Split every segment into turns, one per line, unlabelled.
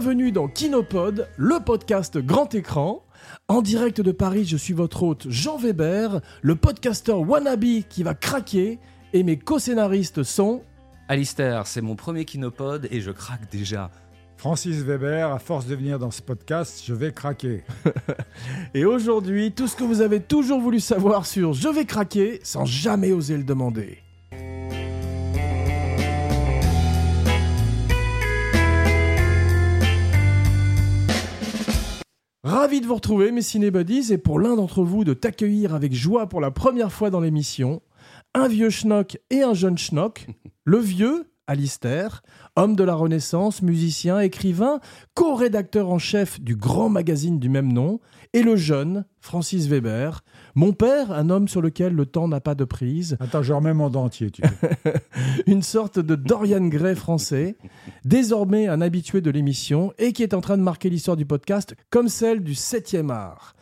Bienvenue dans Kinopod, le podcast grand écran. En direct de Paris, je suis votre hôte Jean Weber, le podcasteur wannabe qui va craquer, et mes co-scénaristes sont...
Alistair, c'est mon premier Kinopod et je craque déjà.
Francis Weber, à force de venir dans ce podcast, je vais craquer.
et aujourd'hui, tout ce que vous avez toujours voulu savoir sur Je vais craquer sans jamais oser le demander. Ravi de vous retrouver, mes cinébuddies, et pour l'un d'entre vous de t'accueillir avec joie pour la première fois dans l'émission, un vieux schnock et un jeune schnock. Le vieux, Alistair, homme de la Renaissance, musicien, écrivain, co-rédacteur en chef du grand magazine du même nom, et le jeune, Francis Weber, mon père, un homme sur lequel le temps n'a pas de prise.
Attends, je remets mon dentier, tu
Une sorte de Dorian Gray français, désormais un habitué de l'émission et qui est en train de marquer l'histoire du podcast comme celle du 7e art.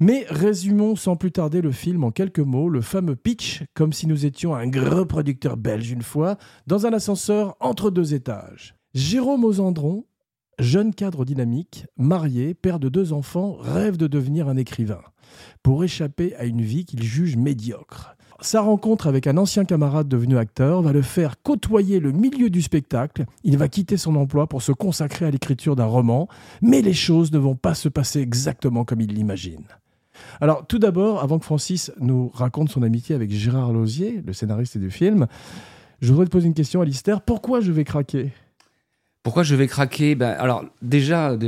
Mais résumons sans plus tarder le film en quelques mots, le fameux pitch, comme si nous étions un gros producteur belge une fois, dans un ascenseur entre deux étages. Jérôme Osandron, jeune cadre dynamique, marié, père de deux enfants, rêve de devenir un écrivain, pour échapper à une vie qu'il juge médiocre. Sa rencontre avec un ancien camarade devenu acteur va le faire côtoyer le milieu du spectacle. Il va quitter son emploi pour se consacrer à l'écriture d'un roman, mais les choses ne vont pas se passer exactement comme il l'imagine. Alors, tout d'abord, avant que Francis nous raconte son amitié avec Gérard Lausier, le scénariste du film, je voudrais te poser une question, Alistair. Pourquoi je vais craquer?
Pourquoi je vais craquer? Ben, Alors, déjà,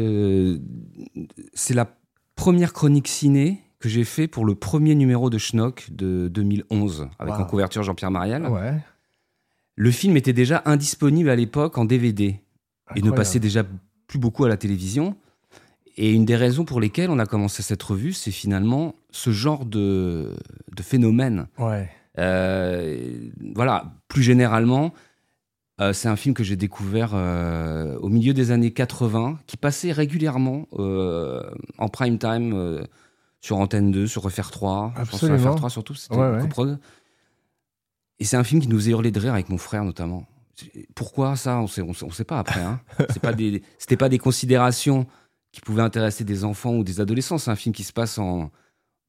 c'est la première chronique ciné que j'ai fait pour le premier numéro de Schnock de 2011, avec en couverture Jean-Pierre Marial.
Ouais.
Le film était déjà indisponible à l'époque en DVD et ne passait déjà plus beaucoup à la télévision. Et une des raisons pour lesquelles on a commencé cette revue, c'est finalement ce genre de, de phénomène.
Ouais.
Euh, voilà, plus généralement, euh, c'est un film que j'ai découvert euh, au milieu des années 80, qui passait régulièrement en prime time sur Antenne 2, sur Refaire 3.
Absolument. Je pense sur Refaire
3 surtout, c'était ouais, ouais. Et c'est un film qui nous a hurlé de rire avec mon frère notamment. Pourquoi ça? On sait, on, sait pas après. Hein. C'était pas, des, pas des considérations qui pouvait intéresser des enfants ou des adolescents. C'est un film qui se passe en,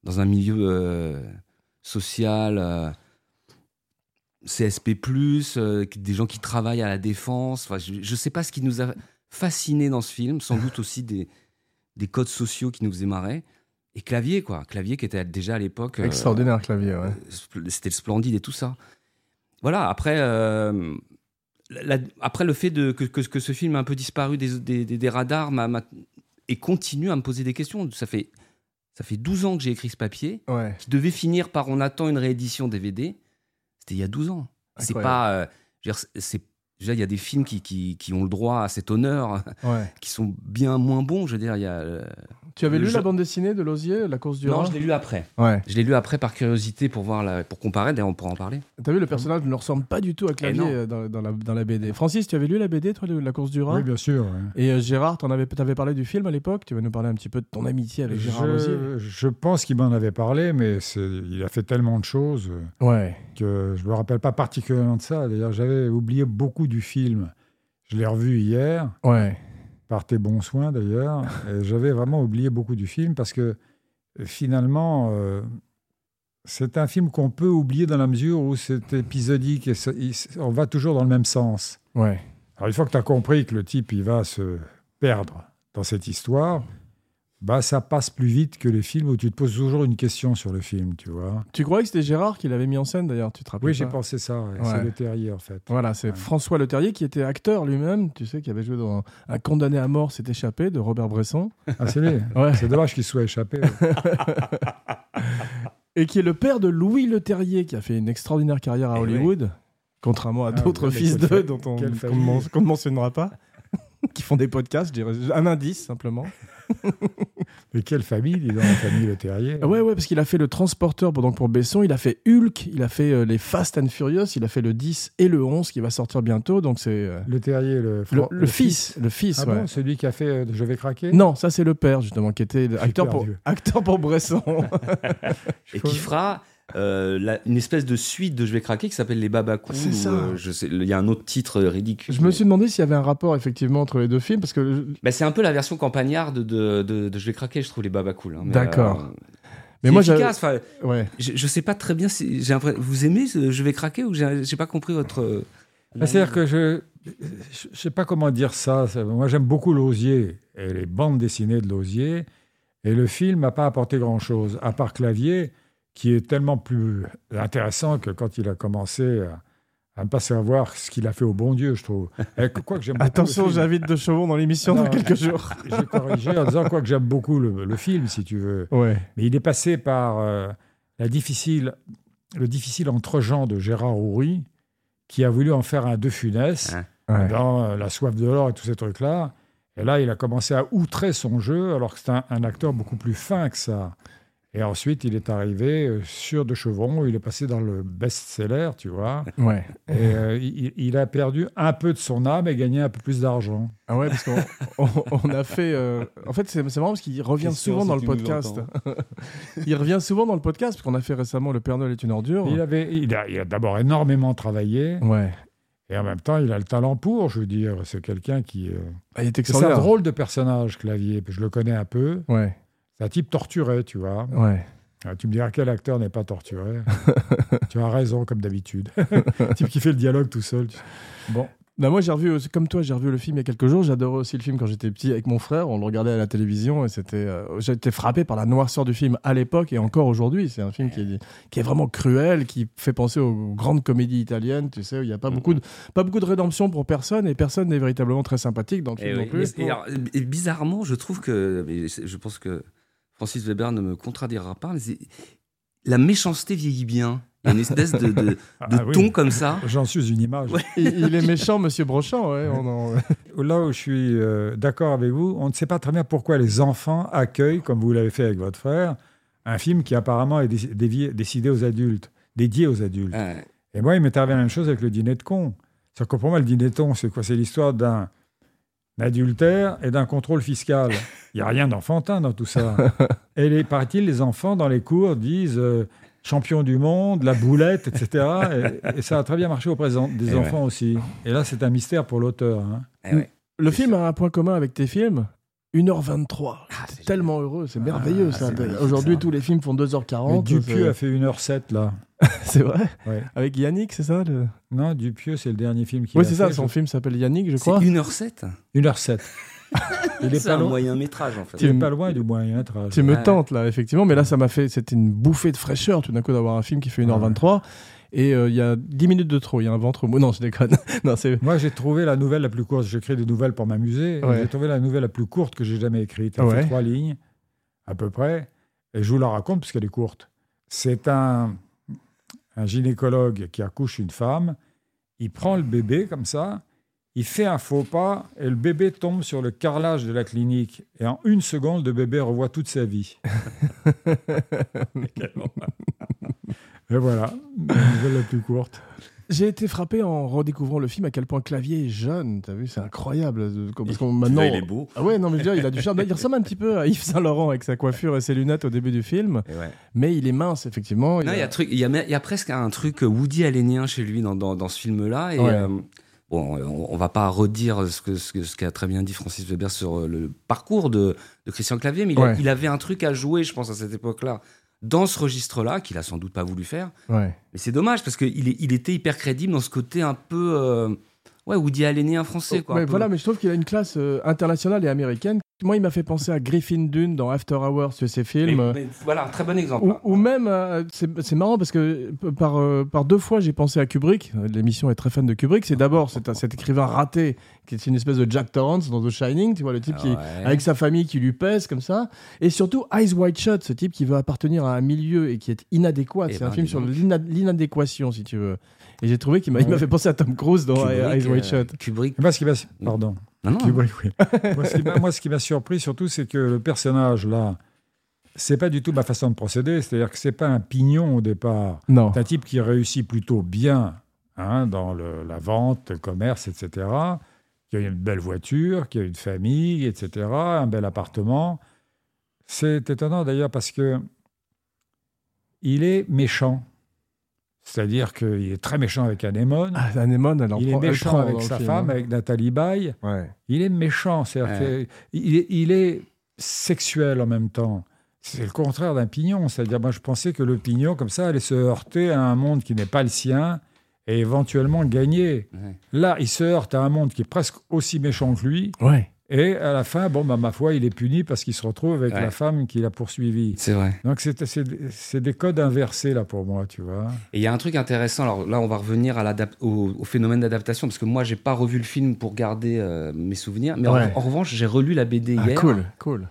dans un milieu euh, social, euh, CSP, euh, des gens qui travaillent à la défense. Enfin, je ne sais pas ce qui nous a fasciné dans ce film, sans doute aussi des, des codes sociaux qui nous faisaient marrer. Et Clavier, quoi. Clavier qui était déjà à l'époque.
Extraordinaire, Clavier, ouais.
C'était le splendide et tout ça. Voilà, après. après le fait de, que, que, ce film a un peu disparu des, des, des radars m'a et continue à me poser des questions. Ça fait, ça fait 12 ans que j'ai écrit ce papier, qui devait finir par on attend une réédition DVD. C'était il y a 12 ans. C'est pas. Euh, c'est il y a des films qui, qui, qui, ont le droit à cet honneur, qui sont bien moins bons. Je veux dire, il y a. Euh,
tu avais lu la bande dessinée de Lozier, La course du
Non, je l'ai lu après. Ouais. Je l'ai lu après par curiosité pour voir la, pour comparer. D'ailleurs, on pourra en parler.
T'as vu, le personnage ne ressemble pas du tout à Clavier euh, dans, dans, la, dans, la, BD. Francis, tu avais lu la BD, toi, La course du Rhin
Oui, bien sûr.
Et euh, Gérard, tu avais, avais parlé du film à l'époque. Tu vas nous parler un petit peu de ton amitié avec Gérard Lozier
Je pense qu'il m'en avait parlé, mais il a fait tellement de choses
ouais.
que je ne me rappelle pas particulièrement de ça. D'ailleurs, j'avais oublié beaucoup du film. Je l'ai revu hier.
Ouais.
Par tes bons soins d'ailleurs. J'avais vraiment oublié beaucoup du film parce que finalement, euh, c'est un film qu'on peut oublier dans la mesure où c'est épisodique et on va toujours dans le même sens.
Ouais.
Alors une fois que tu as compris que le type il va se perdre dans cette histoire, bah ça passe plus vite que les films où tu te poses toujours une question sur le film, tu vois.
Tu croyais que c'était Gérard qui l'avait mis en scène d'ailleurs, tu te rappelles
Oui, j'ai pensé ça, c'est Le Terrier en fait.
Voilà, c'est François Le Terrier qui était acteur lui-même, tu sais, qui avait joué dans Un condamné à mort s'est échappé de Robert Bresson.
Ah, c'est lui C'est dommage qu'il soit échappé.
Et qui est le père de Louis Le Terrier, qui a fait une extraordinaire carrière à eh Hollywood, contrairement à ah, d'autres fils d'eux dont on ne mentionnera pas, qui font des podcasts, je dirais. Un indice simplement.
Mais quelle famille, dis donc, la famille Le Terrier.
Ouais, ouais, parce qu'il a fait le transporteur pour, donc pour Besson, il a fait Hulk, il a fait euh, les Fast and Furious, il a fait le 10 et le 11 qui va sortir bientôt. Donc c'est euh,
Le Terrier, le,
le, fils, Le fils,
ah bon, celui qui a fait euh, Je vais craquer?
Non, ça c'est le père, justement, qui était acteur pour, acteur pour Bresson.
et qui fera euh, la- une espèce de suite de Je vais craquer qui s'appelle Les Babacous.
Ça.
euh, je sais, il y a un autre titre ridicule.
Je me suis demandé s'il y avait un rapport effectivement entre les deux films parce que
Bah, c'est un peu la version campagnarde de, de, de Je vais craquer, je trouve Les Babacous. Hein, mais,
D'accord.
euh,
mais moi j'avais
efficace. Enfin,
ouais.
je, je sais pas très bien si j'ai vous aimez Je vais craquer ou j'ai pas compris votre. euh,
Ah, C'est-à-dire que je ne sais pas comment dire ça. Moi, j'aime beaucoup Lausier et les bandes dessinées de Lausier. Et le film m'a pas apporté grand-chose, à part Clavier, qui est tellement plus intéressant que quand il a commencé à, à ne pas savoir ce qu'il a fait au bon Dieu, je trouve. Et que- quoi que j'aime beaucoup le
Attention,
film.
j'invite De Chevron dans l'émission dans quelques jours.
J'ai corrigé en disant quoi que j'aime beaucoup le, le film, si tu veux.
Ouais.
Mais il est passé par euh, la difficile, le difficile entre-gens de Gérard Houry, qui a voulu en faire un De Funès
Hein.
Ouais.
dans euh, La soif de l'or et tous ces trucs-là. Et là, il a commencé à outrer son jeu, alors que c'est un, un acteur beaucoup plus fin que ça. Et ensuite, il est arrivé euh, sur De Chevron, où il est passé dans le best-seller, tu vois.
Ouais.
Et euh, il, il a perdu un peu de son âme et gagné un peu plus d'argent.
Ah ouais, parce qu'on on, on a fait. euh, En fait, c'est marrant parce qu'il revient souvent
si
dans le podcast. il revient souvent dans le podcast parce qu'on a fait récemment Le Père Noël est une ordure.
Il, avait, il a, il a d'abord énormément travaillé,
Ouais.
et en même temps, il a le talent pour, je veux dire. C'est quelqu'un qui... euh,
Ah, il est
C'est un drôle de personnage, Clavier. Je le connais un peu.
Ouais.
C'est un type torturé, tu vois.
Ouais.
Ah, Tu me diras quel acteur n'est pas torturé. tu as raison, comme d'habitude. type qui fait le dialogue tout seul. Bon,
Bah, moi, j'ai revu, comme toi, j'ai revu le film il y a quelques jours. J'adorais aussi le film quand j'étais petit avec mon frère. On le regardait à la télévision et c'était. euh, j'ai été frappé par la noirceur du film à l'époque et encore aujourd'hui. C'est un film qui est, qui est vraiment cruel, qui fait penser aux grandes comédies italiennes. Tu sais, où il n'y a pas beaucoup de, pas beaucoup de rédemption pour personne et personne n'est véritablement très sympathique dans le
Et,
film
oui.
non plus.
Et- et alors, et bizarrement, je trouve que, je pense que Francis Weber ne me contredira pas, mais la méchanceté vieillit bien. Il y a une espèce de, de, de
Ah, oui.
ton comme ça.
j'en suis une image.
Ouais.
il, il est méchant, Monsieur Brochant. Ouais, on en-
Là où je suis euh, d'accord avec vous, on ne sait pas très bien pourquoi les enfants accueillent, comme vous l'avez fait avec votre frère, un film qui apparemment est dévié- décidé aux adultes, dédié aux adultes.
Ouais.
Et moi, il m'est arrivé la même chose avec le dîner de con. C'est que pour moi, le dîner de con, c'est quoi? C'est l'histoire d'un adultère et d'un contrôle fiscal. Il n'y a rien d'enfantin dans tout ça. Et les, paraît-il, les enfants dans les cours disent euh, champion du monde, la boulette, etc. Et, et ça a très bien marché auprès des en- des
Et
enfants aussi. Et là, c'est un mystère pour l'auteur. hein.
Eh ouais.
Le film a un point commun avec tes films. 1h23.
Ah, c'est
C'est tellement heureux, c'est merveilleux
Ah,
ça.
c'est magnifique,
Aujourd'hui,
ça.
tous les films font 2h40.
Mais Dupieux
c'est-
a fait 1h07 là.
C'est vrai
Ouais.
Avec Yannick, c'est ça le...
Non, Dupieux, c'est le dernier film qu'il
Oui,
a
c'est ça,
fait,
son
je-
film s'appelle Yannick, je
C'est
crois.
1h07
1h07. Il est
C'est
pas
un
loin.
moyen métrage en fait.
Tu-
Il est pas loin du moyen métrage.
Tu me tentes là, effectivement, mais là, ça m'a fait. C'était une bouffée de fraîcheur tout d'un coup d'avoir un film qui fait 1h23. Et euh, il y a 10 minutes de trop, il y a un ventre mou. Non, je déconne. non.
Moi, j'ai trouvé la nouvelle la plus courte. J'écris des nouvelles pour m'amuser.
Ouais.
J'ai trouvé la nouvelle la plus courte que j'ai jamais écrite. Elle
Ouais.
fait trois lignes, à peu près. Et je vous la raconte puisqu'elle est courte. C'est un, un gynécologue qui accouche une femme. Il prend le bébé comme ça. Il fait un faux pas et le bébé tombe sur le carrelage de la clinique. Et en une seconde, le bébé revoit toute sa vie. et voilà, la nouvelle la plus courte.
J'ai été frappé en redécouvrant le film à quel point Clavier est jeune. T'as vu, c'est incroyable. Parce qu'on maintenant.
Il est beau.
Ah ouais, non, mais je veux dire, il a du charme. Il ressemble un petit peu à Yves Saint Laurent avec sa coiffure et ses lunettes au début du film.
Ouais.
Mais il est mince, effectivement.
Non, il y a, truc, il, y a, il y a presque un truc Woody Allenien chez lui dans, dans, dans ce film-là. Et
Ouais.
euh, bon, on, on va pas redire ce que ce ce qu'a très bien dit Francis Weber sur euh, le parcours de, de Christian Clavier, mais il, a-
Ouais.
il avait un truc à jouer, je pense, à cette époque-là, dans ce registre-là, qu'il a sans doute pas voulu faire.
Ouais.
Mais c'est dommage parce qu'il il était hyper crédible dans ce côté un peu. euh, ouais, Woody Allenien français, quoi.
Ouais,
un
voilà, mais je trouve qu'il a une classe euh, internationale et américaine. Moi, il m'a fait penser à Griffin Dune dans After Hours, tu sais, ces films.
Mais- mais voilà, un très bon exemple.
Ou, ou même, euh, c'est marrant parce que par, euh, par deux fois j'ai pensé à Kubrick. Euh, L'émission est très fan de Kubrick. C'est d'abord cet, cet écrivain raté qui est une espèce de Jack Torrance dans The Shining, tu vois, le type qui,
Ouais.
avec sa famille qui lui pèse comme ça. Et surtout Eyes Wide Shut, ce type qui veut appartenir à un milieu et qui est inadéquat.
Eh
C'est
ben,
un film
dis
sur l'inadéquation, si tu veux. Et j'ai trouvé qu'il m'a il m'a fait penser à Tom Cruise dans
Kubrick,
Eyes Wide
euh,
Shut.
Kubrick.
Qui m'a... Pardon.
Non, non.
Kubrick, oui. moi, ce qui m'a- moi, ce qui m'a surpris surtout, c'est que le personnage, là, c'est pas du tout ma façon de procéder. C'est-à-dire que c'est pas un pignon au départ.
Non.
C'est un type qui réussit plutôt bien hein, dans le- la vente, le commerce, etc. Qui a une belle voiture, qui a une famille, etc. Un bel appartement. C'est étonnant d'ailleurs parce que il est méchant. C'est-à-dire qu'il est très méchant avec Anémone.
Ah, Anémone, elle en
il est
elle
méchant
prend
avec sa
film,
femme,
hein.
avec Nathalie Baye.
Ouais.
Il est méchant. C'est-à-dire
Ouais.
il, est, il est sexuel en même temps. C'est le contraire d'un pignon. C'est-à-dire, moi, je pensais que le pignon, comme ça, allait se heurter à un monde qui n'est pas le sien et éventuellement gagner.
Ouais.
Là, il se heurte à un monde qui est presque aussi méchant que lui.
Ouais.
Et à la fin, bon, bah, ma foi, il est puni parce qu'il se retrouve avec
Ouais.
la femme qui l'a poursuivi.
C'est vrai.
Donc, c'est des codes inversés, là, pour moi, tu vois.
Et il y a un truc intéressant. Alors là, on va revenir à au, au phénomène d'adaptation parce que moi, j'ai pas revu le film pour garder euh, mes souvenirs. Mais en, revanche, j'ai relu la BD
Ah,
hier.
cool, cool.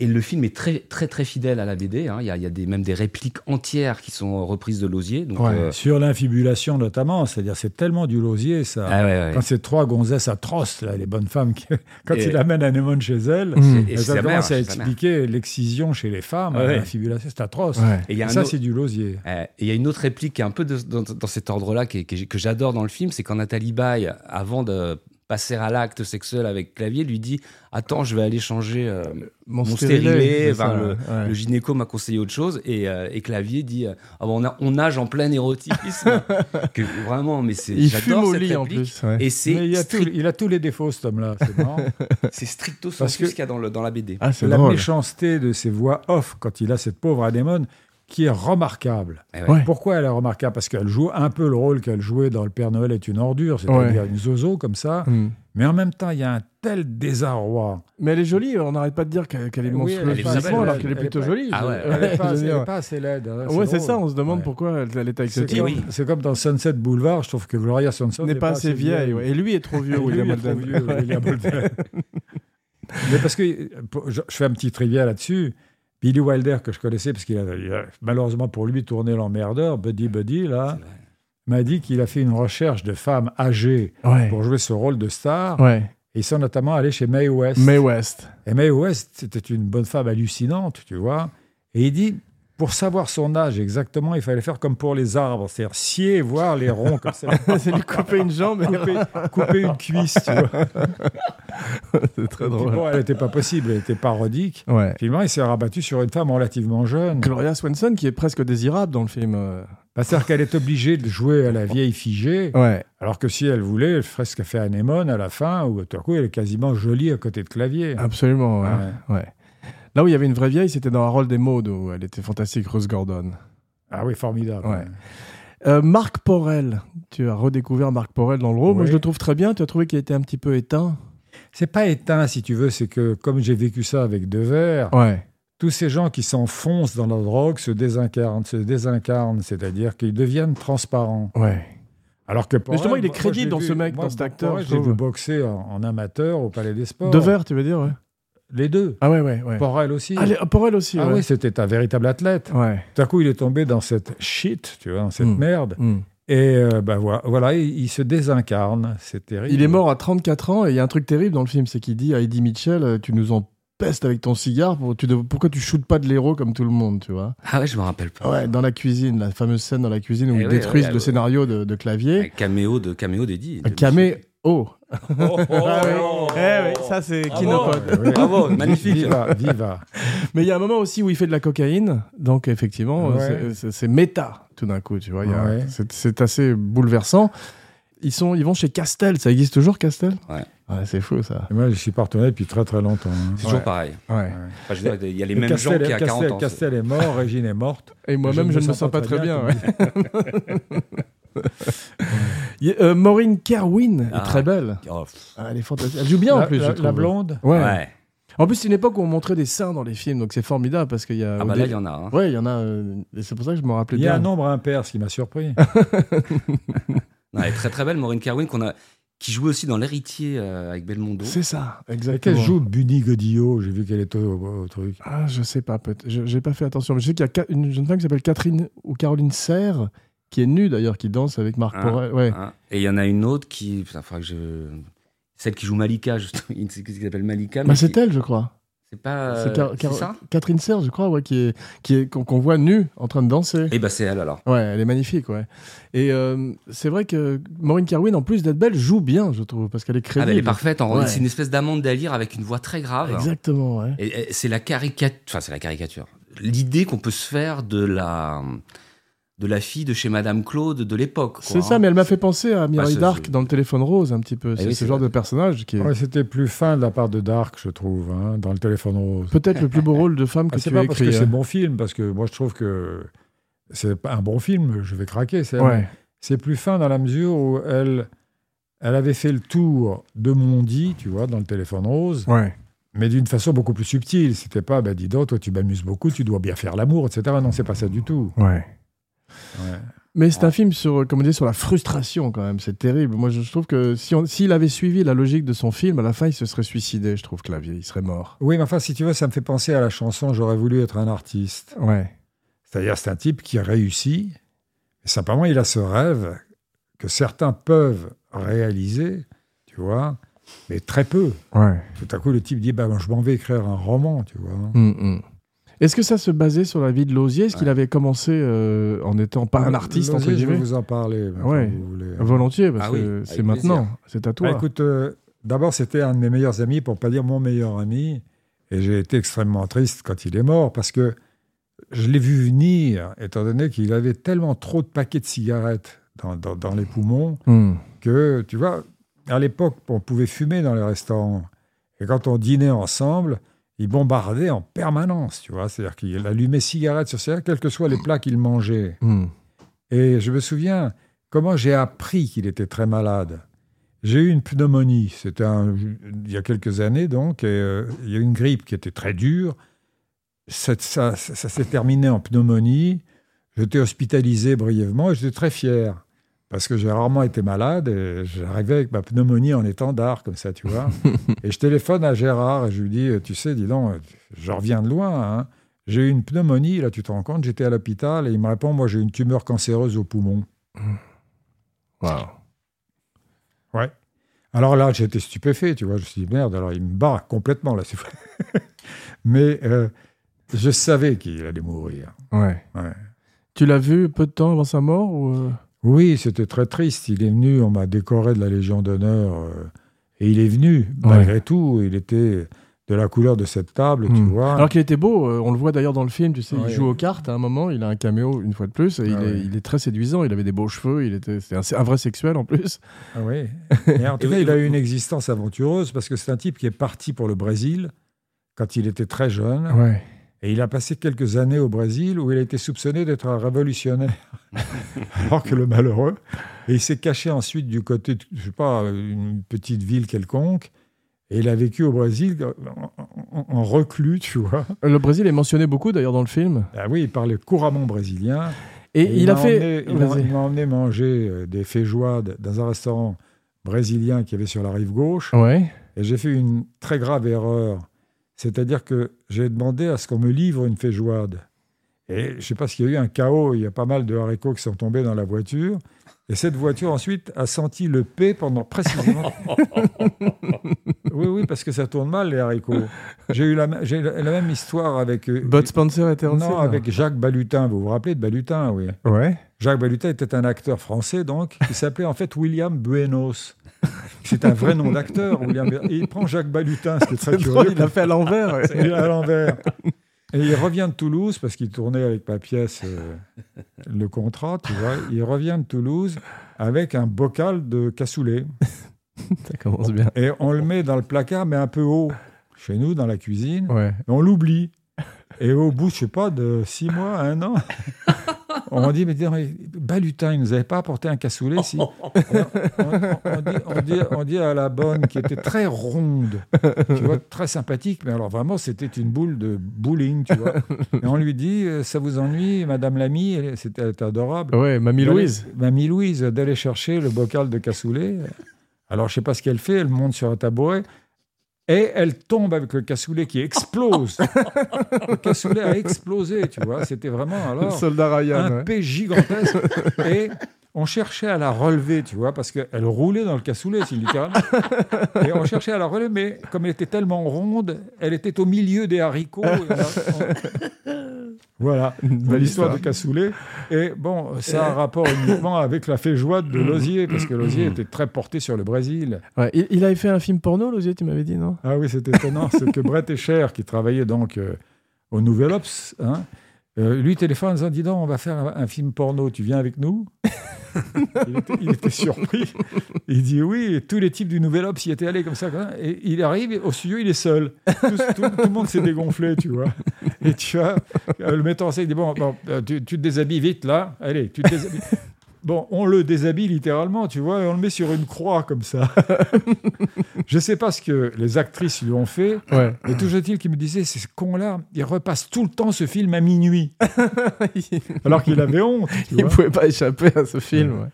Et le film est très, très, très fidèle à la BD. hein. Il y a, il y a des, même des répliques entières qui sont reprises de Lausier. Donc,
Ouais.
euh,
Sur l'infibulation, notamment, c'est-à-dire, c'est tellement du lausier, ça.
ah ouais, ouais.
Quand ces trois gonzesses atroces, là, les bonnes femmes, qui- quand
Et-
il amène Anémone chez elle,
Mmh.
Et mère,
commencent à expliquer l'excision chez les femmes,
Ouais.
l'infibulation, c'est atroce.
Ouais.
Et il y a
Et
un
ça,
autre-
c'est du lausier.
Euh, et il y a une autre réplique qui est un peu de- dans, dans cet ordre-là, que, que j'adore dans le film, c'est quand Nathalie Baye, avant de passer à l'acte sexuel avec Clavier, lui dit Attends, je vais aller changer. euh,
Mon,
Mon
stérilet,
stérilet,
c'est
enfin,
ça,
le-
ouais.
Le gynéco m'a conseillé autre chose. Et, euh, et Clavier dit euh, Ah bon, on, a- on nage en plein érotisme. Que vraiment, mais c'est.
Il fume au lit en plus. ouais.
Et c'est
il, a tout- il a tous les défauts, cet homme-là. C'est
stricto sensu
que-
ce qu'il y a dans, le, dans la BD.
Ah, c'est
La
drôle.
méchanceté de ses voix off quand il a cette pauvre Anémone qui est remarquable.
Eh ouais.
Ouais.
Pourquoi elle est remarquable? Parce qu'elle joue un peu le rôle qu'elle jouait dans Le Père Noël est une ordure, c'est-à-dire une zozo comme ça.
Hmm.
Mais en même temps, il y a un tel désarroi.
Mais elle est jolie, on n'arrête pas de dire qu'elle est
Oui,
monstrueuse
elle
est pas
physiquement,
belle,
alors
elle-
qu'elle est plutôt jolie.
Ah ouais,
Elle n'est pas, assez laide. hein,
Ouais, c'est ça, on se demande
Ouais.
pourquoi elle, elle est avec ce
C'est comme,
oui.
c'est comme dans Sunset Boulevard, je trouve que Gloria Swanson
n'est pas assez vieille. ouais. Et lui est trop vieux, William Holden.
Mais parce que, pour- je je fais un petit trivia là-dessus. Billy Wilder, que je connaissais, parce qu'il a, malheureusement pour lui tourné l'emmerdeur, Buddy Buddy, là, m'a dit qu'il a fait une recherche de femmes âgées
Ouais.
pour jouer ce rôle de star.
Ouais.
Et ils sont notamment allés chez Mae West.
Mae West.
Et Mae West, c'était une bonne femme hallucinante, tu vois. Et il dit, pour savoir son âge exactement, il fallait faire comme pour les arbres, c'est-à-dire scier, voir les ronds comme ça.
c'est lui couper une jambe. et-
couper, couper une cuisse, tu vois.
c'est très
puis
drôle.
bon, elle n'était pas possible, elle était parodique.
Ouais.
Finalement, il s'est rabattu sur une femme relativement jeune.
Gloria Swanson qui est presque désirable dans le film.
Bah, C'est-à-dire qu'elle est obligée de jouer à la vieille figée,
Ouais.
alors que si elle voulait, elle ferait ce qu'a fait Anémone à la fin, où tout à coup, elle est quasiment jolie à côté de clavier.
Absolument. ouais.
Ouais.
Ouais. Là où il y avait une vraie vieille, c'était dans Harold et Maud, où elle était fantastique, Rose Gordon.
Ah oui, formidable.
Ouais. Euh, Marc Porel, tu as redécouvert Marc Porel dans le rôle. Moi,
Oui.
je le trouve très bien. Tu as trouvé qu'il était un petit peu éteint
C'est pas éteint, si tu veux, c'est que comme j'ai vécu ça avec Devers,
Ouais.
tous ces gens qui s'enfoncent dans la drogue se désincarnent, se désincarnent, c'est-à-dire qu'ils deviennent transparents.
Ouais.
Alors que
Mais justement,
Porel,
il est
moi,
crédible dans
vu-
ce mec,
moi,
dans cet acteur,
Porel, J'ai vu boxer en, en amateur au Palais des Sports.
Devers, tu veux dire ouais.
Les deux.
Ah ouais, ouais, ouais.
Porel aussi.
Ah, les- Porel aussi,
Ah
ouais.
oui, c'était un véritable athlète.
Ouais.
Tout à coup, il est tombé dans cette shit, tu vois, dans cette
Mm.
merde.
Hmm.
Et euh, ben voilà, il, il se désincarne. C'est terrible.
Il est mort à 34 ans et il y a un truc terrible dans le film, c'est qu'il dit à Eddie Mitchell, euh, tu nous empestes avec ton cigare, pour- tu dev- pourquoi tu shootes pas de l'héros comme tout le monde, tu vois?
Ah ouais, je me rappelle pas.
Ouais, dans la cuisine, la fameuse scène dans la cuisine où
Eh
ils
ouais,
détruisent
ouais,
le scénario de, de clavier.
Un caméo de caméo d'Eddie.
Un camé... Oh,
Oh,
Ah oui.
oh.
Eh oui, ça c'est
Bravo.
Kinopod.
Oui.
Bravo, magnifique.
Viva, viva.
Mais il y a un moment aussi où il fait de la cocaïne, donc effectivement,
Ouais.
c'est- méta tout d'un coup, tu vois.
Ouais.
c'est- assez bouleversant. Ils, sont, ils vont chez Castel, ça existe toujours Castel?
Ouais.
c'est fou ça.
Et moi, je suis retourné depuis très très longtemps. hein.
C'est toujours pareil.
Ouais.
Ouais.
Enfin, je veux dire, il y a les mêmes
Castel,
gens qu'il y a
Castel-
40 ans.
Castel est mort, Régine est morte.
Et moi-même, je, ne me sens pas très bien. ouais.
bien.
Y euh, Maureen Kerwin est
Ah.
très belle.
Oh, pff.
Ah, elle est fantastique. Elle joue bien en plus,
la-
je
la
trouve.
blonde
Ouais.
Ouais.
En plus, c'est une époque où on montrait des seins dans les films, donc c'est formidable parce qu'il y a.
Ah
au
bah là,
dé-
il y en a. hein.
Ouais, il y en a. euh, et c'est pour ça que je me rappelais
Il y a
bien.
un nombre impair, ce qui m'a surpris.
Non, elle est très très belle, Maureen Kerwin, qu'on a, qui jouait aussi dans L'Héritier euh, avec Belmondo.
C'est ça,
Et
exactement.
qu'elle joue Bunny Godillot, j'ai vu qu'elle était au, au truc.
Ah, je sais pas, peut-être. Je J'ai pas fait attention. Mais je sais qu'il y a ca- une jeune femme qui s'appelle Catherine ou Caroline Serre, qui est nue d'ailleurs, qui danse avec Marc
Ah,
Porel. Ouais.
Hein. Et il y en a une autre qui. Putain, faudra que je. Celle qui joue Malika, justement. Une qui s'appelle Malika.
Bah, c'est
qui-
elle, je crois.
C'est pas.
c'est
euh,
Car- Catherine Serre, je crois, ouais, qui est, qui est, qu'on voit nue en train de danser.
Eh bah, c'est elle alors.
Ouais, elle est magnifique, ouais. Et euh, c'est vrai que Maureen Kerwin, en plus d'être belle, joue bien, je trouve, parce qu'elle est
Ah,
crédible.
bah, elle est parfaite. en-
Ouais.
C'est une espèce d'amande d'Alire avec une voix très grave.
Exactement, ouais.
Et, et c'est la caricature. Enfin, c'est la caricature. L'idée qu'on peut se faire de la de la fille de chez Madame Claude de l'époque.
C'est
hein.
ça, mais elle m'a fait penser à Mireille
c'est-
Dark
c'est-
dans le téléphone rose, un petit peu. C'est
oui,
ce
c'est
genre
vrai.
de personnage qui est
Ouais, C'était plus fin de la part de Dark, je trouve, hein, dans le téléphone rose.
peut-être le plus beau rôle de femme que
Ah, c'est
tu as
pas parce que
écrit.
c'est
hein.
bon film, parce que moi je trouve que c'est pas un bon film, je vais craquer. C'est
Ouais.
c'est plus fin dans la mesure où elle, elle avait fait le tour de Mondi, tu vois, dans le téléphone rose,
Ouais.
mais d'une façon beaucoup plus subtile. C'était pas, bah, dis donc, toi tu m'amuses beaucoup, tu dois bien faire l'amour, etc. Non, c'est pas ça du tout.
Ouais.
Ouais.
Mais c'est un film sur, comme on dit, sur la frustration quand même. C'est terrible. Moi, je trouve que si s'il avait suivi la logique de son film, à la fin, il se serait suicidé. Je trouve Clavier, il serait mort.
Oui, mais enfin, si tu veux, ça me fait penser à la chanson J'aurais voulu être un artiste.
Ouais.
C'est-à-dire, c'est un type qui réussit, et simplement, il a ce rêve que certains peuvent réaliser, tu vois, mais très peu.
Ouais.
Tout à coup, le type dit bah, Je m'en vais écrire un roman, tu vois.
Hum, hum. Est-ce que ça se basait sur la vie de Lausier? Est-ce qu'il avait commencé euh, en étant pas un artiste, entre
L'osier, Je vais vous en parler.
Ouais.
quand vous voulez.
Volontiers, parce
Ah oui,
que c'est maintenant. C'est à
Bah,
toi.
écoute, euh, d'abord, c'était un de mes meilleurs amis, pour pas dire mon meilleur ami. Et j'ai été extrêmement triste quand il est mort, parce que je l'ai vu venir, étant donné qu'il avait tellement trop de paquets de cigarettes dans, dans- dans les poumons,
Hum.
que, tu vois, à l'époque, on pouvait fumer dans les restaurants. Et quand on dînait ensemble, il bombardait en permanence, tu vois. C'est-à-dire qu'il allumait cigarette sur cigarette, quels que soient les plats qu'il mangeait.
Hum.
Et je me souviens comment j'ai appris qu'il était très malade. J'ai eu une pneumonie, c'était un- il y a quelques années donc, et euh, il y a eu une grippe qui était très dure. Ça, ça- ça- ça s'est terminé en pneumonie. J'étais hospitalisé brièvement et j'étais très fier parce que j'ai rarement été malade et j'arrivais avec ma pneumonie en étendard comme ça, tu vois. et je téléphone à Gérard et je lui dis, tu sais, dis donc, je reviens de loin. hein. J'ai eu une pneumonie, là, tu te rends compte, j'étais à l'hôpital et il me répond, moi j'ai une tumeur cancéreuse au poumon.
Waouh.
Alors là, j'étais stupéfait, tu vois. Je me suis dit, merde, alors il me barre complètement, là. c'est vrai. Mais euh, je savais qu'il allait mourir.
Ouais.
Ouais.
Tu l'as vu peu de temps avant sa mort ou euh?
Oui, c'était très triste. Il est venu, on m'a décoré de la Légion d'honneur. euh, et il est venu,
Ouais.
malgré tout. Il était de la couleur de cette table, tu
Hmm.
vois.
Alors qu'il était beau, euh, on le voit d'ailleurs dans le film, tu sais, il joue aux cartes à un moment, il a un caméo une fois de plus, et il,
Ah
est, il est très séduisant, il avait des beaux cheveux, il était, c'était un, un vrai sexuel en plus.
Ah oui. Et en tout cas, il a eu une existence aventureuse parce que c'est un type qui est parti pour le Brésil quand il était très jeune.
Ouais.
Et il a passé quelques années au Brésil où il a été soupçonné d'être un révolutionnaire, alors que le malheureux. Et il s'est caché ensuite du côté, de, je sais pas, une petite ville quelconque. Et il a vécu au Brésil en, en- en reclus, tu vois.
Le Brésil est mentionné beaucoup d'ailleurs dans le film.
Ah oui, il parlait couramment brésilien.
Et,
Et
il, a
m'a
fait.
emmené- il m'a-
Vas-y.
il m'a emmené manger euh, des feijoades dans un restaurant brésilien qui avait sur la rive gauche.
Ouais.
Et j'ai fait une très grave erreur. C'est-à-dire que j'ai demandé à ce qu'on me livre une feijoade. Et je ne sais pas s'il y a eu un chaos, il y a pas mal de haricots qui sont tombés dans la voiture. Et cette voiture, ensuite, a senti le P pendant précisément. oui, oui, parce que ça tourne mal, les haricots. J'ai eu la, m- j'ai la la même histoire avec. euh,
Bud Spencer était en
non, avec Jacques Balutin. Vous vous rappelez de Balutin, oui.
Ouais.
Jacques Balutin était un acteur français, donc, qui s'appelait en fait William Buenos. C'est un vrai nom d'acteur, William. Et il prend Jacques Balutin, ce qui est très
C'est
curieux.
drôle, il l'a fait à l'envers. ouais.
Il à l'envers. Et il revient de Toulouse, parce qu'il tournait avec ma pièce euh, le contrat, tu vois. Il revient de Toulouse avec un bocal de cassoulet.
Ça commence bien.
Et on le met dans le placard, mais un peu haut, chez nous, dans la cuisine.
Ouais.
Et on l'oublie. Et au bout, je sais pas, de six mois, un an, on dit, mais dis donc, Balutin, il nous avait pas apporté un cassoulet si Alors, on, on dit, on dit- on dit à la bonne, qui était très ronde, tu vois, très sympathique, mais alors vraiment, c'était une boule de bowling, tu vois. Et on lui dit, euh, ça vous ennuie, Madame Lamy, elle- c'était elle était adorable.
Ouais, Mamie Louise.
Mamie Louise, d'aller chercher le bocal de cassoulet. Alors, je sais pas ce qu'elle fait, elle monte sur un tabouret et elle tombe avec le cassoulet qui explose. le cassoulet a explosé, tu vois. C'était vraiment
Le
alors
soldat Ryan.
un
ouais.
P gigantesque. et on cherchait à la relever, tu vois, parce qu'elle roulait dans le cassoulet, c'est littéralement. Et on cherchait à la relever, mais comme elle était tellement ronde, elle était au milieu des haricots. On on- Voilà,
belle
l'histoire
histoire.
du cassoulet. Et bon, ça a un rapport uniquement avec la feijoade de Lozier, parce que Lozier était très porté sur le Brésil.
Ouais, il, il avait fait un film porno, Lausier, tu m'avais dit, non?
Ah oui, c'est étonnant. c'est que Brett Escher, qui travaillait donc euh, au Nouvel Ops, hein, Euh, lui téléphone en disant Dis donc, on va faire un, un film porno, tu viens avec nous? il, était, surpris. Il dit Oui, tous les types du Nouvel Obs y étaient allés comme ça. Et il arrive au studio, il est seul. Tout, le monde s'est dégonflé, tu vois. Et tu vois, euh, le metteur en scène dit Bon, euh, tu te déshabilles vite là, allez, tu te déshabilles. Bon, on le déshabille littéralement, tu vois, et on le met sur une croix comme ça. Je sais pas ce que les actrices lui ont fait,
Ouais.
mais toujours est-il qu'il me disait, ces cons-là, ils repassent tout le temps ce film à minuit. Alors qu'il avait honte. tu
Il
vois.
pouvait pas échapper à ce film. Ouais.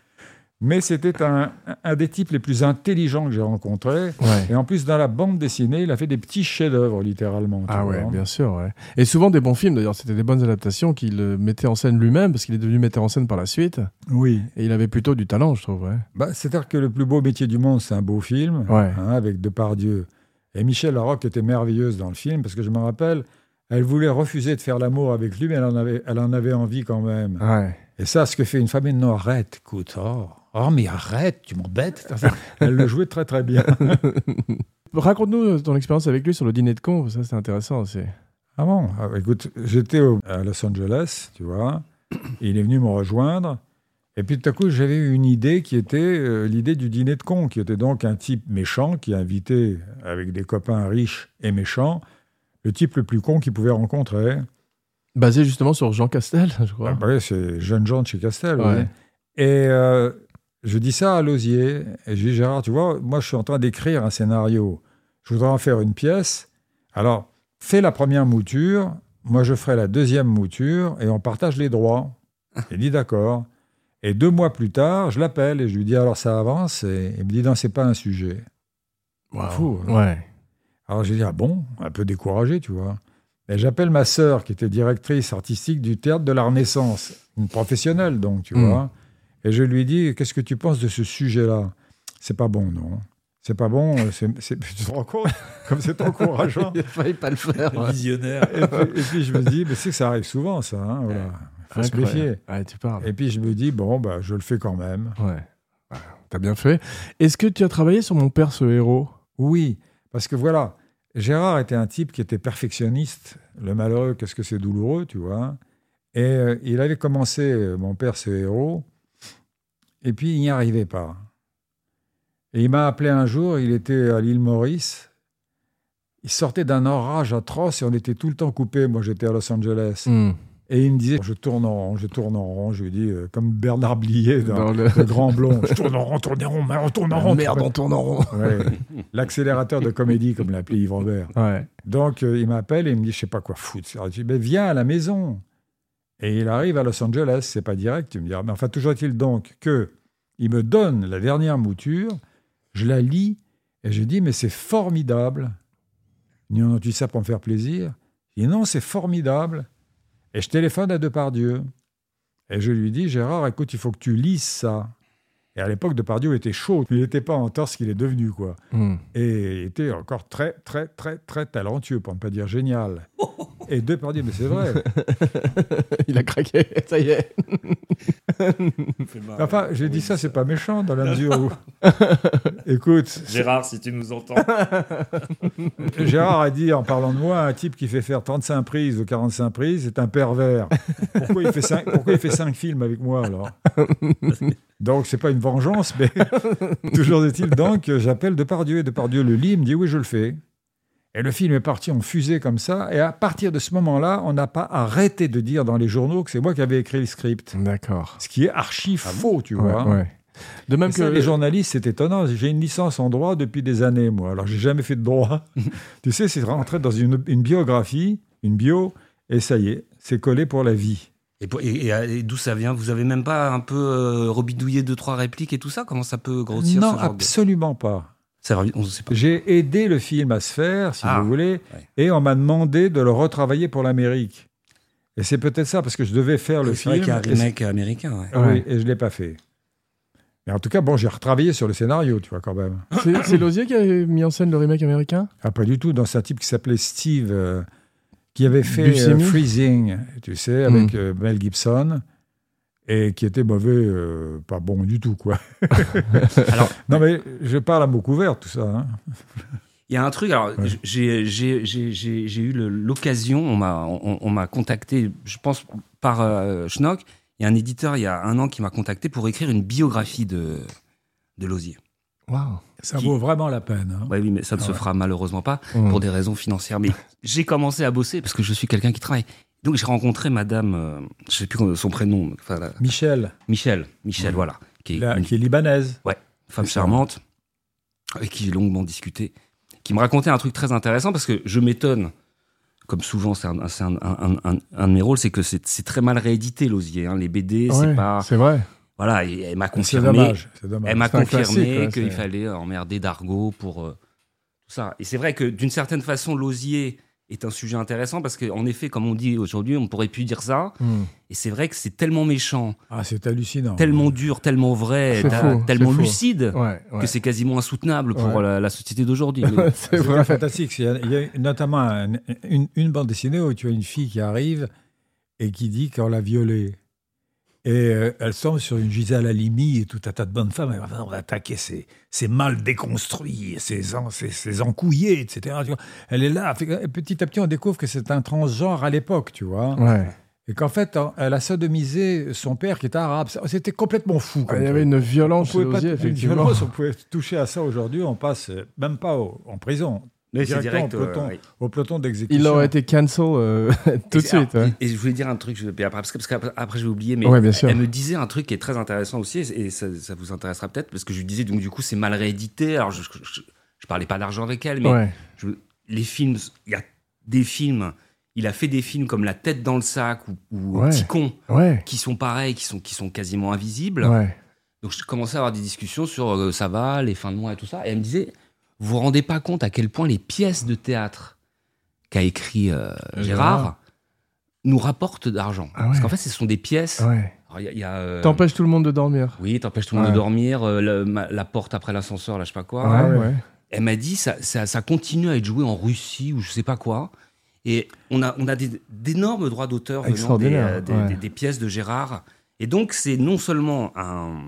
Mais c'était un, un des types les plus intelligents que j'ai rencontrés.
Ouais.
Et en plus, dans la bande dessinée, il a fait des petits chefs-d'œuvre, littéralement.
Ah ouais,
vois.
bien sûr. Ouais. Et souvent des bons films, d'ailleurs, c'était des bonnes adaptations qu'il euh, mettait en scène lui-même, parce qu'il est devenu metteur en scène par la suite.
Oui.
Et il avait plutôt du talent, je trouve. Ouais.
Bah, C'est-à-dire que le plus beau métier du monde, c'est un beau film, hein, avec Depardieu. Et Michel Larocque était merveilleuse dans le film, parce que je me rappelle, elle voulait refuser de faire l'amour avec lui, mais elle en avait, elle en avait envie quand même.
Ouais.
Et ça, ce que fait une femme, elle dit, non, arrête, écoute, oh, mais arrête, tu m'embêtes. Elle le jouait très très bien.
Raconte-nous ton expérience avec lui sur le dîner de con, ça c'est intéressant aussi.
Ah bon? Ah, Écoute, j'étais à Los Angeles, tu vois, et il est venu me rejoindre. Et puis tout à coup, j'avais eu une idée qui était euh, l'idée du dîner de con, qui était donc un type méchant qui invitait avec des copains riches et méchants le type le plus con qu'il pouvait rencontrer.
Basé justement sur Jean Castel, je crois.
Ah, bah oui, c'est jeune Jean de chez Castel. oui. Et euh, je dis ça à Lausier. Et je dis, Gérard, tu vois, moi, je suis en train d'écrire un scénario. Je voudrais en faire une pièce. Alors, fais la première mouture. Moi, je ferai la deuxième mouture et on partage les droits. Il dit d'accord. Et deux mois plus tard, je l'appelle et je lui dis alors ça avance? Et il me dit non, c'est pas un sujet.
Wow.
fou, hein?
Ouais.
Alors j'ai dit ah bon, un peu découragé, tu vois. Et j'appelle ma sœur qui était directrice artistique du théâtre de la Renaissance, une professionnelle donc, tu
Mm.
vois. Et je lui dis qu'est-ce que tu penses de ce sujet-là? C'est pas bon, non. C'est pas bon. c'est- c'est- tu te rends compte? Comme c'est encourageant.
Il fallait pas le faire. ouais.
Visionnaire.
Et puis, et puis je me dis, mais c'est que ça arrive souvent, ça. Hein, voilà. faut se
Incroyable.
méfier.
Ouais, tu parles.
Et puis je me dis, bon, bah, je le fais quand même.
Ouais. Ouais, T'as bien fait. Est-ce que tu as travaillé sur Mon père, ce héros?
Oui, parce que voilà, Gérard était un type qui était perfectionniste. Le malheureux, qu'est-ce que c'est douloureux, tu vois? Et euh, il avait commencé, euh, mon père, ce héros, et puis il n'y arrivait pas. Et il m'a appelé un jour, il était à l'île Maurice. Il sortait d'un orage atroce et on était tout le temps coupés. Moi, j'étais à Los Angeles.
Hmm.
Et il me disait, je tourne en rond, je tourne en rond. Je lui dis, euh, comme Bernard Blier dans,
Dans le...
le Grand Blond. Je tourne en rond, tourne en rond, mais on tourne en rond.
Merde, on tourne en rond.
Ouais. L'accélérateur de comédie, comme l'appelait Yves Robert.
Ouais.
Donc, euh, il m'appelle et il me dit, je sais pas quoi foutre. Je dis, mais viens à la maison. Et il arrive à Los Angeles, c'est pas direct, tu me diras. Mais enfin, toujours est-il donc que il me donne la dernière mouture, je la lis et je dis, mais c'est formidable. Il dit, non, tu ça pour me faire plaisir. Je dis, non, c'est formidable. Et je téléphone à Depardieu. Et je lui dis, Gérard, écoute, il faut que tu lises ça. Et à l'époque, Depardieu était chaud. Il n'était pas en torse qu'il est devenu, quoi.
Hmm.
Et il était encore très, très, très, très talentueux, pour ne pas dire génial. Et Depardieu, mais c'est vrai.
Il a craqué, ça y est.
Enfin, j'ai dit ça, c'est pas méchant, dans la mesure où... Écoute,
Gérard, si tu nous entends.
Gérard a dit, en parlant de moi, un type qui fait faire 35 prises ou 45 prises, c'est un pervers. Pourquoi il fait 5, pourquoi il fait cinq films avec moi, alors? Donc, c'est pas une vengeance, mais toujours est-il donc, j'appelle Depardieu, et Depardieu le lit, il me dit, oui, je le fais. Et le film est parti en fusée comme ça, et à partir de ce moment-là, on n'a pas arrêté de dire dans les journaux que c'est moi qui avais écrit le script.
D'accord.
Ce qui est archi faux, tu
Ah Ouais,
vois.
ouais. De même que
les journalistes, c'est étonnant. J'ai une licence en droit depuis des années, moi. Alors, j'ai jamais fait de droit. tu sais, c'est rentrer dans une, une biographie, une bio, et ça y est, c'est collé pour la vie.
Et, pour- et- et- et d'où ça vient? Vous avez même pas un peu euh, rebidouillé deux trois répliques et tout ça? Comment ça peut grossir
non,
ce genre de-
absolument pas.
Ça revient- on sait pas.
J'ai aidé le film à se faire, si
Ah,
vous voulez,
ouais.
et on m'a demandé de le retravailler pour l'Amérique. Et c'est peut-être ça, parce que je devais faire le
C'est vrai
film.
qu'il y a un
c'est-
remake américain. ouais.
Ah oui,
Ouais.
et je ne l'ai pas fait. Mais en tout cas, bon, j'ai retravaillé sur le scénario, tu vois, quand même.
c'est c'est Lozier qui a mis en scène le remake américain?
Ah, pas du tout. Dans un type qui s'appelait Steve, euh, qui avait fait euh, Freezing, tu sais, avec
Mm.
euh, Mel Gibson, et qui était mauvais, euh, pas bon du tout, quoi.
Alors,
Non, mais je parle à mots couverts, tout ça. hein.
Il y a un truc, alors
Ouais.
j'ai- eu l'occasion, on m'a on, on m'a contacté, je pense par euh, Schnock, il y a un éditeur il y a un an qui m'a contacté pour écrire une biographie de, de Lozier.
Waouh.
Ça
Qui-
vaut vraiment la peine. hein.
Ouais, oui, mais ça ne
Ah
se
ouais.
fera malheureusement pas
Mm.
pour des raisons financières. Mais j'ai commencé à bosser parce que je suis quelqu'un qui travaille. Donc j'ai rencontré madame, euh, je sais plus comment- son prénom, enfin, la-
Michel,
Michel, Michel,
Ouais.
voilà, qui est
la-
une
qui est libanaise.
femme
C'est ça.
charmante, avec qui j'ai longuement discuté, qui me racontait un truc très intéressant parce que je m'étonne, comme souvent c'est un, c'est un, un- un- un de mes rôles, c'est que c'est c'est très mal réédité l'osier. hein. Les BD,
Ouais,
c'est pas.
C'est vrai.
Voilà, et elle m'a
C'est
confirmé.
dommage. C'est dommage.
Elle m'a confirmé qu'il fallait emmerder Dargo pour euh, tout ça. Et c'est vrai que d'une certaine façon, l'osier est un sujet intéressant parce qu'en effet, comme on dit aujourd'hui, on pourrait plus dire ça.
Mm.
Et c'est vrai que c'est tellement méchant,
Ah, c'est hallucinant.
tellement dur, tellement vrai,
faux,
tellement lucide
Ouais, ouais.
que c'est quasiment insoutenable pour la, la société d'aujourd'hui.
c'est
C'est
vrai.
fantastique. Il y a, il y a notamment un- une, une bande dessinée où tu as une fille qui arrive et qui dit qu'on l'a violée. Et euh, elle tombe sur une Gisèle Halimi et tout un tas de bonnes femmes. Elle va, on va attaquer ces, ces mâles déconstruits, ces, ces, ces encouillés, etc. Tu vois. Elle est là. Petit à petit, on découvre que c'est un transgenre à l'époque, tu vois.
Ouais.
Et qu'en fait, elle a sodomisé son père qui était arabe. C'était complètement fou. comme
Il y avait une
On
violence chez
pouvait pas,
Lozier,
une
effectivement.
violence, on pouvait toucher à ça aujourd'hui, on passe même pas au- en prison,
C'est
Directement
direct.
au
euh,
peloton. d'exécution.
Il aurait été cancel euh, tout de suite.
alors,
ouais.
Et, et je voulais dire un truc, je- puis après, parce que- parce qu'après après, je vais oublier, mais
Ouais, bien sûr.
elle me disait un truc qui est très intéressant aussi, et ça, ça vous intéressera peut-être, parce que je lui disais, donc du coup, c'est mal réédité. Alors, je, je, je parlais pas d'argent avec elle, mais
Ouais.
je- les films, il y a des films, il a fait des films comme La tête dans le sac ou, ou
Ouais.
Petit con,
Ouais.
qui sont pareils, qui sont, qui sont quasiment invisibles.
Ouais.
Donc, je commençais à avoir des discussions sur euh, ça va, les fins de mois et tout ça. Et elle me disait, vous vous rendez pas compte à quel point les pièces de théâtre qu'a écrit euh,
Gérard.
Nous rapportent d'argent.
Ah ouais.
Parce qu'en fait, ce sont des pièces.
Ouais.
Euh,
T'empêches tout le monde de dormir.
Oui, t'empêches tout le monde de dormir, euh, le- ma- la porte après l'ascenseur, là, je sais pas quoi. Elle m'a dit, ça, ça, ça continue à être joué en Russie ou je sais pas quoi. Et on a, on a des- d'énormes droits d'auteur venant des- des pièces de Gérard. Et donc, c'est non seulement un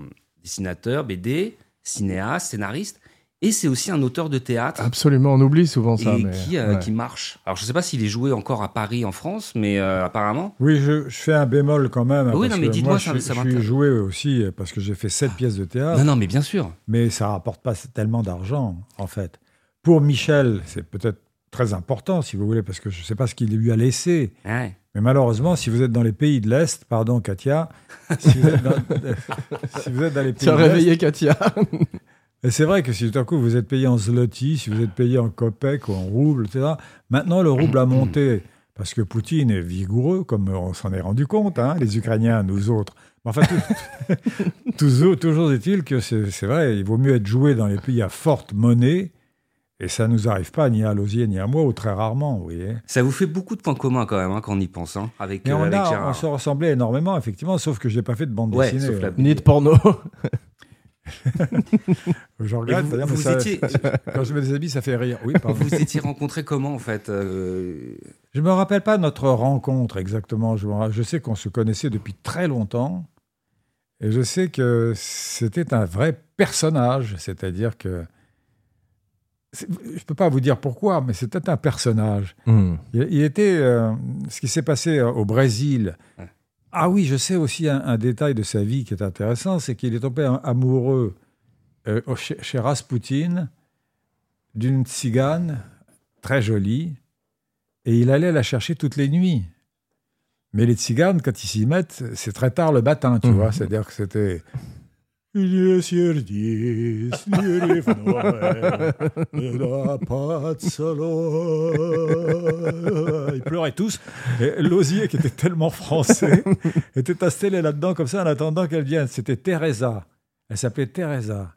dessinateur, BD, cinéaste, scénariste, et c'est aussi un auteur de théâtre.
Absolument, on oublie souvent ça.
et
mais-
qui, euh,
ouais.
qui marche. Alors, je sais pas s'il est joué encore à Paris, en France, mais euh, apparemment.
Oui, je, je fais un bémol quand même.
Oui,
parce
non, mais dites-moi,
moi,
ça- ça
je suis
m'intéresse.
joué aussi parce que j'ai fait sept pièces de théâtre,
Non, non, mais bien sûr.
mais ça rapporte pas tellement d'argent, en fait. Pour Michel, c'est peut-être très important, si vous voulez, parce que je ne sais pas ce qu'il lui a laissé.
Ouais.
Mais malheureusement, si vous êtes dans les pays de l'Est, pardon Katia, si vous êtes dans, si vous êtes dans les pays
Tu as
de l'Est,
réveillé Katia.
Et c'est vrai que si tout à coup vous êtes payé en zloty, si vous êtes payé en kopek ou en rouble, etc. Maintenant, le rouble a monté parce que Poutine est vigoureux, comme on s'en est rendu compte, hein, les Ukrainiens, nous autres. Mais enfin, tout- toujours, toujours est-il que c'est vrai, il vaut mieux être joué dans les pays à forte monnaie. Et ça nous arrive pas ni à Lausier ni à moi, ou très rarement, vous voyez.
Ça vous fait beaucoup de points communs quand même, hein, quand on y pense, hein, avec,
Mais
euh,
on,
avec
a, on se ressemblait énormément, effectivement, sauf que je n'ai pas fait de bande
Ouais,
dessinée.
sauf la-
Ni de porno.
Je
Et
regrette,
vous,
d'ailleurs, mais
vous
ça-
étiez,
quand je mets des habits, ça fait rire. Oui, pardon.
vous étiez rencontrés comment en fait euh,
Je me rappelle pas notre rencontre exactement. Je, je sais qu'on se connaissait depuis très longtemps. Et je sais que c'était un vrai personnage. C'est-à-dire que. Je ne peux pas vous dire pourquoi, mais c'était un personnage.
Hmm.
Il, il était. euh, ce qui s'est passé au Brésil.
Ouais.
Ah oui, je sais aussi un, un détail de sa vie qui est intéressant c'est qu'il est tombé am- amoureux euh, chez, chez Rasputin d'une tzigane très jolie et il allait la chercher toutes les nuits. Mais les tziganes, quand ils s'y mettent, c'est très tard le matin, tu
Mhm.
vois. C'est-à-dire que c'était. Pas de salon. Ils pleuraient tous. Et Lausier, qui était tellement français, était installé là-dedans comme ça en attendant qu'elle vienne. C'était Teresa. Elle s'appelait Teresa.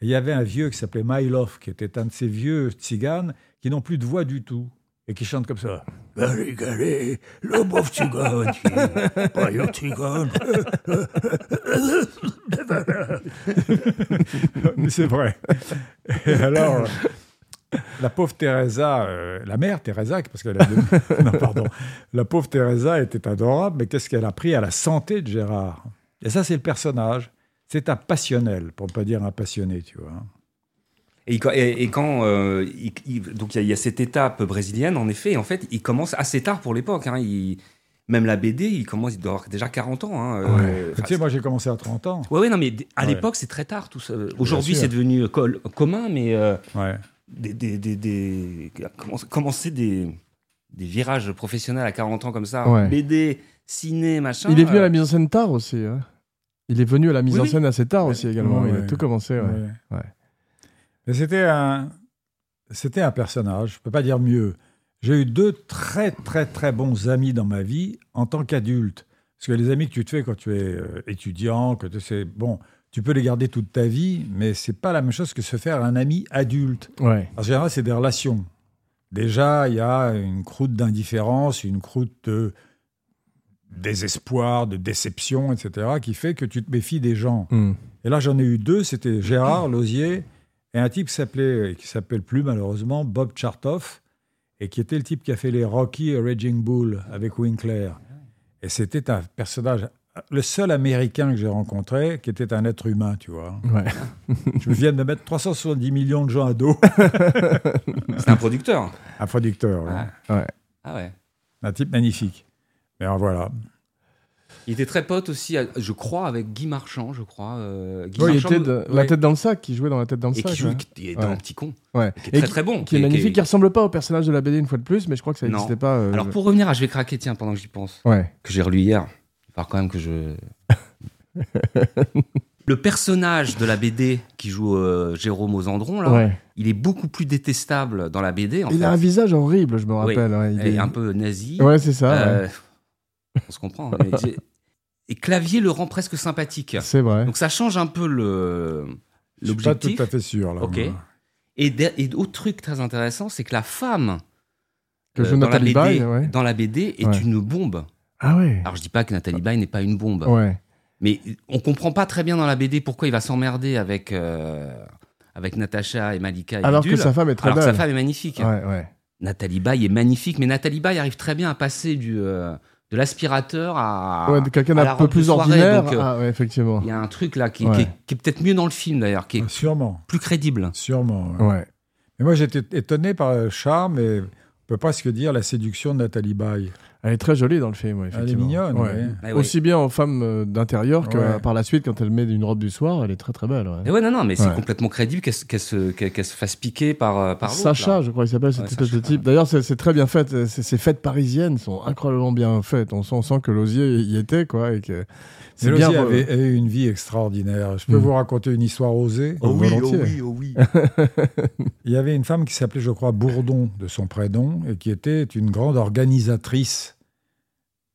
Et il y avait un vieux qui s'appelait Mailov, qui était un de ces vieux tziganes qui n'ont plus de voix du tout et qui chantent comme ça. Tzigane. Mais c'est vrai. Et alors, la pauvre Teresa, euh, la mère Teresa, parce qu'elle a deux- non, pardon, la pauvre Teresa était adorable, mais qu'est-ce qu'elle a pris à la santé de Gérard? Et ça, c'est le personnage. C'est un passionnel, pour ne pas dire un passionné, tu vois.
Et, il- et- et quand euh, il- il- donc il y, a- il y a cette étape brésilienne, en effet, et en fait, il commence assez tard pour l'époque. hein. Même la BD, il commence, il doit avoir déjà 40 ans. hein. Euh,
Tu sais, moi, j'ai commencé à 30 ans.
Ouais, ouais, non, mais à
Ouais.
l'époque, c'est très tard tout ça. Aujourd'hui, c'est devenu col- commun, mais euh,
Ouais.
des, des, des, des- commencer- des, des virages professionnels à 40 ans comme ça,
Ouais.
BD, ciné, machin.
Il est venu à
euh,
la mise en scène tard aussi. hein. Il est venu à la mise
Oui,
en
oui.
scène assez tard aussi également.
Ouais,
Il a tout commencé. ouais.
C'était un, c'était un personnage, je peux pas dire mieux. J'ai eu deux très très très bons amis dans ma vie en tant qu'adulte. Parce que les amis que tu te fais quand tu es euh, étudiant, que tu sais, bon, tu peux les garder toute ta vie, mais c'est pas la même chose que se faire un ami adulte.
Ouais.
En général, c'est des relations. Déjà, il y a une croûte d'indifférence, une croûte de désespoir, de déception, etc., qui fait que tu te méfies des gens.
Hmm.
Et là, j'en ai eu deux. C'était Gérard Lausier et un type qui s'appelait, qui s'appelle plus malheureusement Bob Chartoff, et qui était le type qui a fait les Rocky et Raging Bull avec Winkler. Et c'était un personnage, le seul Américain que j'ai rencontré qui était un être humain, tu vois.
Ouais.
Je viens de mettre 370 millions de gens à dos.
C'est un producteur.
Un producteur, ouais.
Ouais.
Ouais.
Ah ouais.
un type magnifique. Mais alors, voilà.
Il était très pote aussi, je crois, avec Guy Marchand, je crois. euh, Guy
Ouais, il
Marchand,
était de- la tête dans le sac, qui jouait dans la tête dans le
et
sac.
qui
ouais.
qui est dans
Ouais.
un petit con,
Ouais.
qui est
Et
très très bon.
qui est magnifique, qui ressemble pas au personnage de la BD une fois de plus, mais je crois que ça n'existait pas. euh,
Alors pour revenir à Je vais craquer, tiens, pendant que j'y pense, que j'ai relu hier, il falloir quand même que je. Le personnage de la BD qui joue euh, Jérôme Ozandron, là,
ouais.
il est beaucoup plus détestable dans la BD. En
Il
fait.
a un visage horrible, je me
Oui.
rappelle. ouais. Il
Et
est-
un peu nazi.
Ouais, c'est ça. ouais.
On se comprend. Et Clavier le rend presque sympathique.
C'est vrai.
Donc ça change un peu le
Je suis pas tout
l'objectif.
à fait sûr. Là,
Ok. Et, de- et autre truc très intéressant, c'est que la femme
Que
euh, dans, la
Nathalie
BD,
Baye, ouais.
dans la BD est
Ouais.
une bombe.
Ah ouais.
Alors je dis pas que Nathalie Baye n'est pas une bombe,
Ouais.
mais on comprend pas très bien dans la BD pourquoi il va s'emmerder avec euh, avec Natacha et Malika. Et
Alors que sa femme est très
alors que
belle.
sa femme est magnifique.
Ouais, ouais.
Nathalie Baye est magnifique, mais Nathalie Baye arrive très bien à passer du euh, de l'aspirateur à.
ouais, quelqu'un
à la
d'un peu plus
soirée,
ordinaire.
donc, euh,
ah ouais, effectivement.
Il y a un truc là qui,
Ouais.
qui est, qui est peut-être mieux dans le film d'ailleurs, qui est
Ah, Sûrement.
plus crédible.
Sûrement. ouais.
Ouais.
Mais moi, j'étais étonné par le charme et on peut presque dire la séduction de Nathalie Baye.
Elle est très jolie dans le film, ouais,
Elle est mignonne,
Ouais.
ouais.
Ah ouais.
Aussi bien en femme euh, d'intérieur que
Ouais.
euh, par la suite, quand elle met une robe du soir, elle est très très belle. ouais.
Mais ouais, non, non, mais c'est complètement crédible qu'elle se- qu'elle se, fasse piquer par, euh, par
Sacha,
là.
je crois qu'il s'appelle cette
Ouais,
espèce de type. D'ailleurs, c'est très bien fait. Ces ces fêtes parisiennes sont incroyablement bien faites. On sent, on sent que Lausier y était, quoi. Et que c'est
Mélodier
bien.
avait, avait eu une vie extraordinaire. Je peux
Mm.
vous raconter une histoire osée.
Oh oui, oh oui,
oh oui.
Il y avait une femme qui s'appelait, je crois, Bourdon de son prénom et qui était une grande organisatrice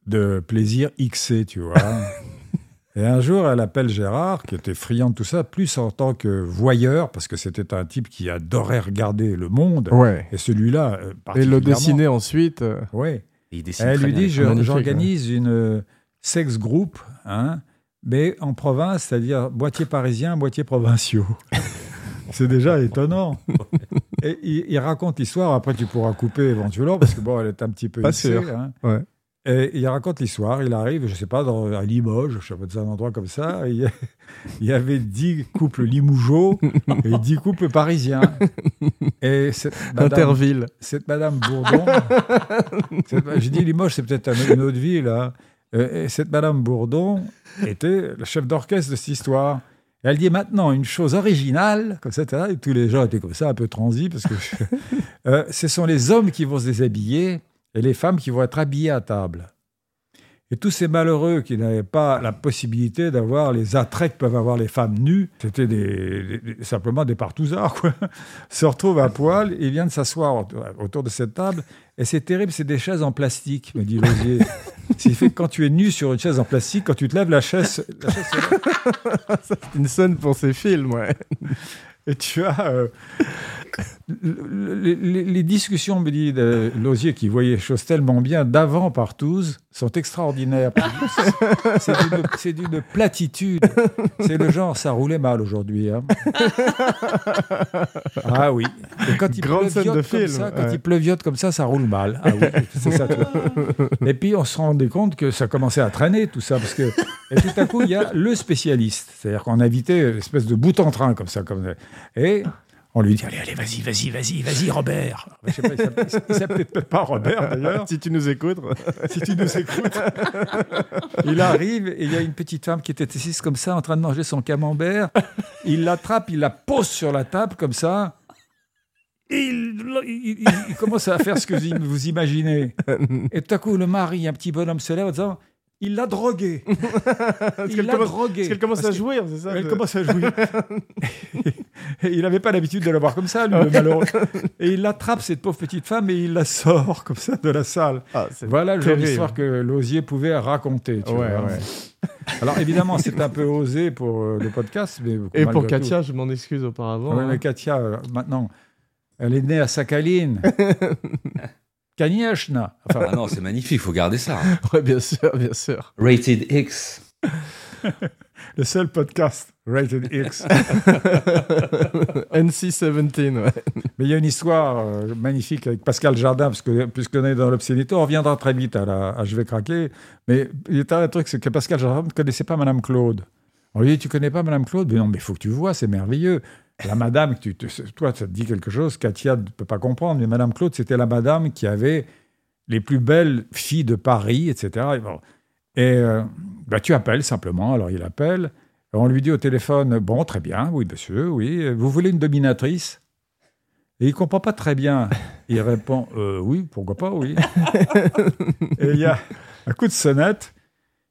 de plaisir XC, tu vois. et un jour, elle appelle Gérard, qui était friand de tout ça, plus en tant que voyeur, parce que c'était un type qui adorait regarder le monde.
Ouais.
Et celui-là, euh,
Et le dessiner ensuite. euh,
Ouais.
Et il dessine
Elle
très
lui dit.
Magnifique,
j'organise une euh, sex group, hein, mais en province, c'est-à-dire moitié parisien, moitié provinciaux. C'est déjà étonnant. Et il, il raconte l'histoire, après tu pourras couper éventuellement, parce que bon, elle est un petit peu
Pas
hissée,
sûr.
hein.
Ouais.
Et il raconte l'histoire, il arrive, je sais pas, dans, à Limoges, je sais pas, dans un endroit comme ça, il y, avait dix couples limougeaux et dix couples parisiens. Et cette madame,
Interville.
cette Madame Bourdon, cette- j'ai dit Limoges, c'est peut-être un- une autre ville. hein. Euh, et cette Madame Bourdon était le chef d'orchestre de cette histoire. Et elle dit maintenant une chose originale, comme ça, et tous les gens étaient comme ça, un peu transis, parce que euh, ce sont les hommes qui vont se déshabiller et les femmes qui vont être habillées à table. Et tous ces malheureux qui n'avaient pas la possibilité d'avoir les attraits que peuvent avoir les femmes nues, c'était des, des- simplement des partouzards, quoi, se retrouvent à poil et viennent s'asseoir autour- de cette table. Et c'est terrible, c'est des chaises en plastique, me dit Lausier. Ce qui fait que quand tu es nu sur une chaise en plastique, quand tu te lèves, la chaise, la chaise.
C'est une scène pour ses films, ouais.
Et tu as euh, le- le- les, les discussions, me dit euh, Lausier, qui voyait les choses tellement bien d'avant Partouze, sont extraordinaires. C'est d'une- platitude. C'est le genre, ça roulait mal aujourd'hui. hein. Ah oui. Et quand il pleuviote
de
comme
film,
ça, quand
ouais.
il pleuviote comme ça, ça roule mal. Ah oui, c'est ça. tout. Et puis on se rendait compte que ça commençait à traîner tout ça parce que et tout à coup il y a le spécialiste, c'est-à-dire qu'on invitait une espèce de bout en train comme ça, comme et On lui dit Allez, allez, vas-y, vas-y, vas-y, vas-y, Robert. Je sais pas, il s'appelait- peut-être pas Robert d'ailleurs.
Si tu nous écoutes.
si tu nous écoutes. il arrive et il y a une petite femme qui était assise comme ça en train de manger son camembert. Il l'attrape, il la pose sur la table comme ça. Et il, il- il- il commence à faire ce que vous vous imaginez. Et tout à coup, le mari, un petit bonhomme se lève en disant Il l'a drogué. Il l'a
commence-
drogué.
Parce qu'elle commence
Parce
à jouir, c'est ça
elle commence à jouer. et il n'avait pas l'habitude de la voir comme ça, lui, le malheureux. Et il attrape cette pauvre petite femme et il la sort comme ça de la salle.
Ah,
Voilà le genre d'histoire que Lausier pouvait raconter. tu
Ouais,
vois.
ouais.
Alors évidemment, c'est un peu osé pour euh, le podcast. Mais
Et pour Katia, je m'en excuse auparavant.
Ouais,
hein.
mais Katia, euh, maintenant, elle est née à Sakhaline. Enfin,
Ah non, c'est magnifique, faut garder ça.
Ouais, bien sûr, bien sûr.
Rated X.
le seul podcast rated X.
NC-17, ouais.
Mais il y a une histoire euh, magnifique avec Pascal Jardin, parce que puisqu'on est dans l'obscénité, on reviendra très vite à, la, à Je vais craquer. Mais il y a un truc, c'est que Pascal Jardin ne connaissait pas Madame Claude. On lui dit, tu connais pas Madame Claude? Mais non, mais il faut que tu vois, c'est merveilleux. La madame, tu te- toi, ça te dit quelque chose, Katia ne peut pas comprendre, mais Madame Claude, c'était la madame qui avait les plus belles filles de Paris, etc. Et, euh, bah, tu appelles simplement, alors il appelle, on lui dit au téléphone, bon, très bien, oui, monsieur, oui, vous voulez une dominatrice? Et il comprend pas très bien. Il répond Euh, Oui, pourquoi pas, oui. et il y a un coup de sonnette.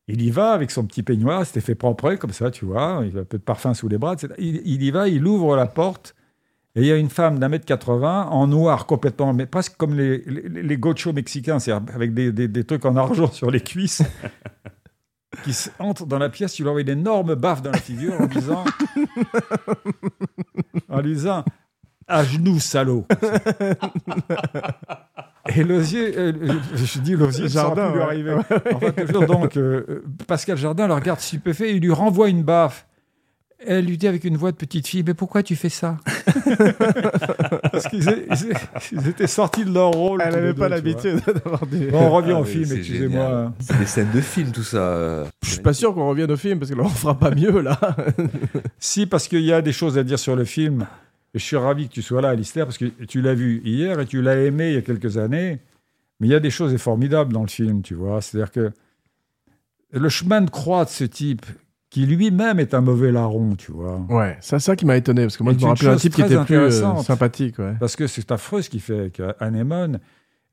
Il y va avec son petit peignoir, c'était fait propre, comme ça, tu vois. Il a un peu de parfum sous les bras, etc. Il, il y va, il ouvre la porte. Et il y a une femme d'un mètre 80 en noir complètement, mais presque comme les, les, les gauchos mexicains, c'est-à-dire avec des, des- des trucs en argent sur les cuisses, qui entre dans la pièce, tu lui envoies une énorme baffe dans la figure en disant, en lui disant, à genoux, salaud. Et Lausier, euh, je, dis Lausier,
Jardin,
lui
ouais.
Enfin, toujours, donc, euh, Pascal Jardin le regarde stupéfait, il lui renvoie une baffe. Elle lui dit avec une voix de petite fille, mais pourquoi tu fais ça? Parce qu'ils étaient sortis de leur rôle.
Elle n'avait pas l'habitude d'avoir des.
Bon, on revient
Ah,
au
mais
film, excusez-moi.
C'est des scènes de film, tout ça. euh.
Je suis pas sûr qu'on revienne au film parce que là on fera pas mieux là.
Si, parce qu'il y a des choses à dire sur le film. Et je suis ravi que tu sois là, Alistair, parce que tu l'as vu hier et tu l'as aimé il y a quelques années. Mais il y a des choses formidables dans le film, tu vois. C'est-à-dire que le chemin de croix de ce type, qui lui-même est un mauvais larron, tu vois.
Ouais, c'est ça qui m'a étonné parce que moi
Et
je me rappelle un type qui était plus euh, sympathique. Ouais.
Parce que c'est affreux ce qu'il fait avec euh, Anémone.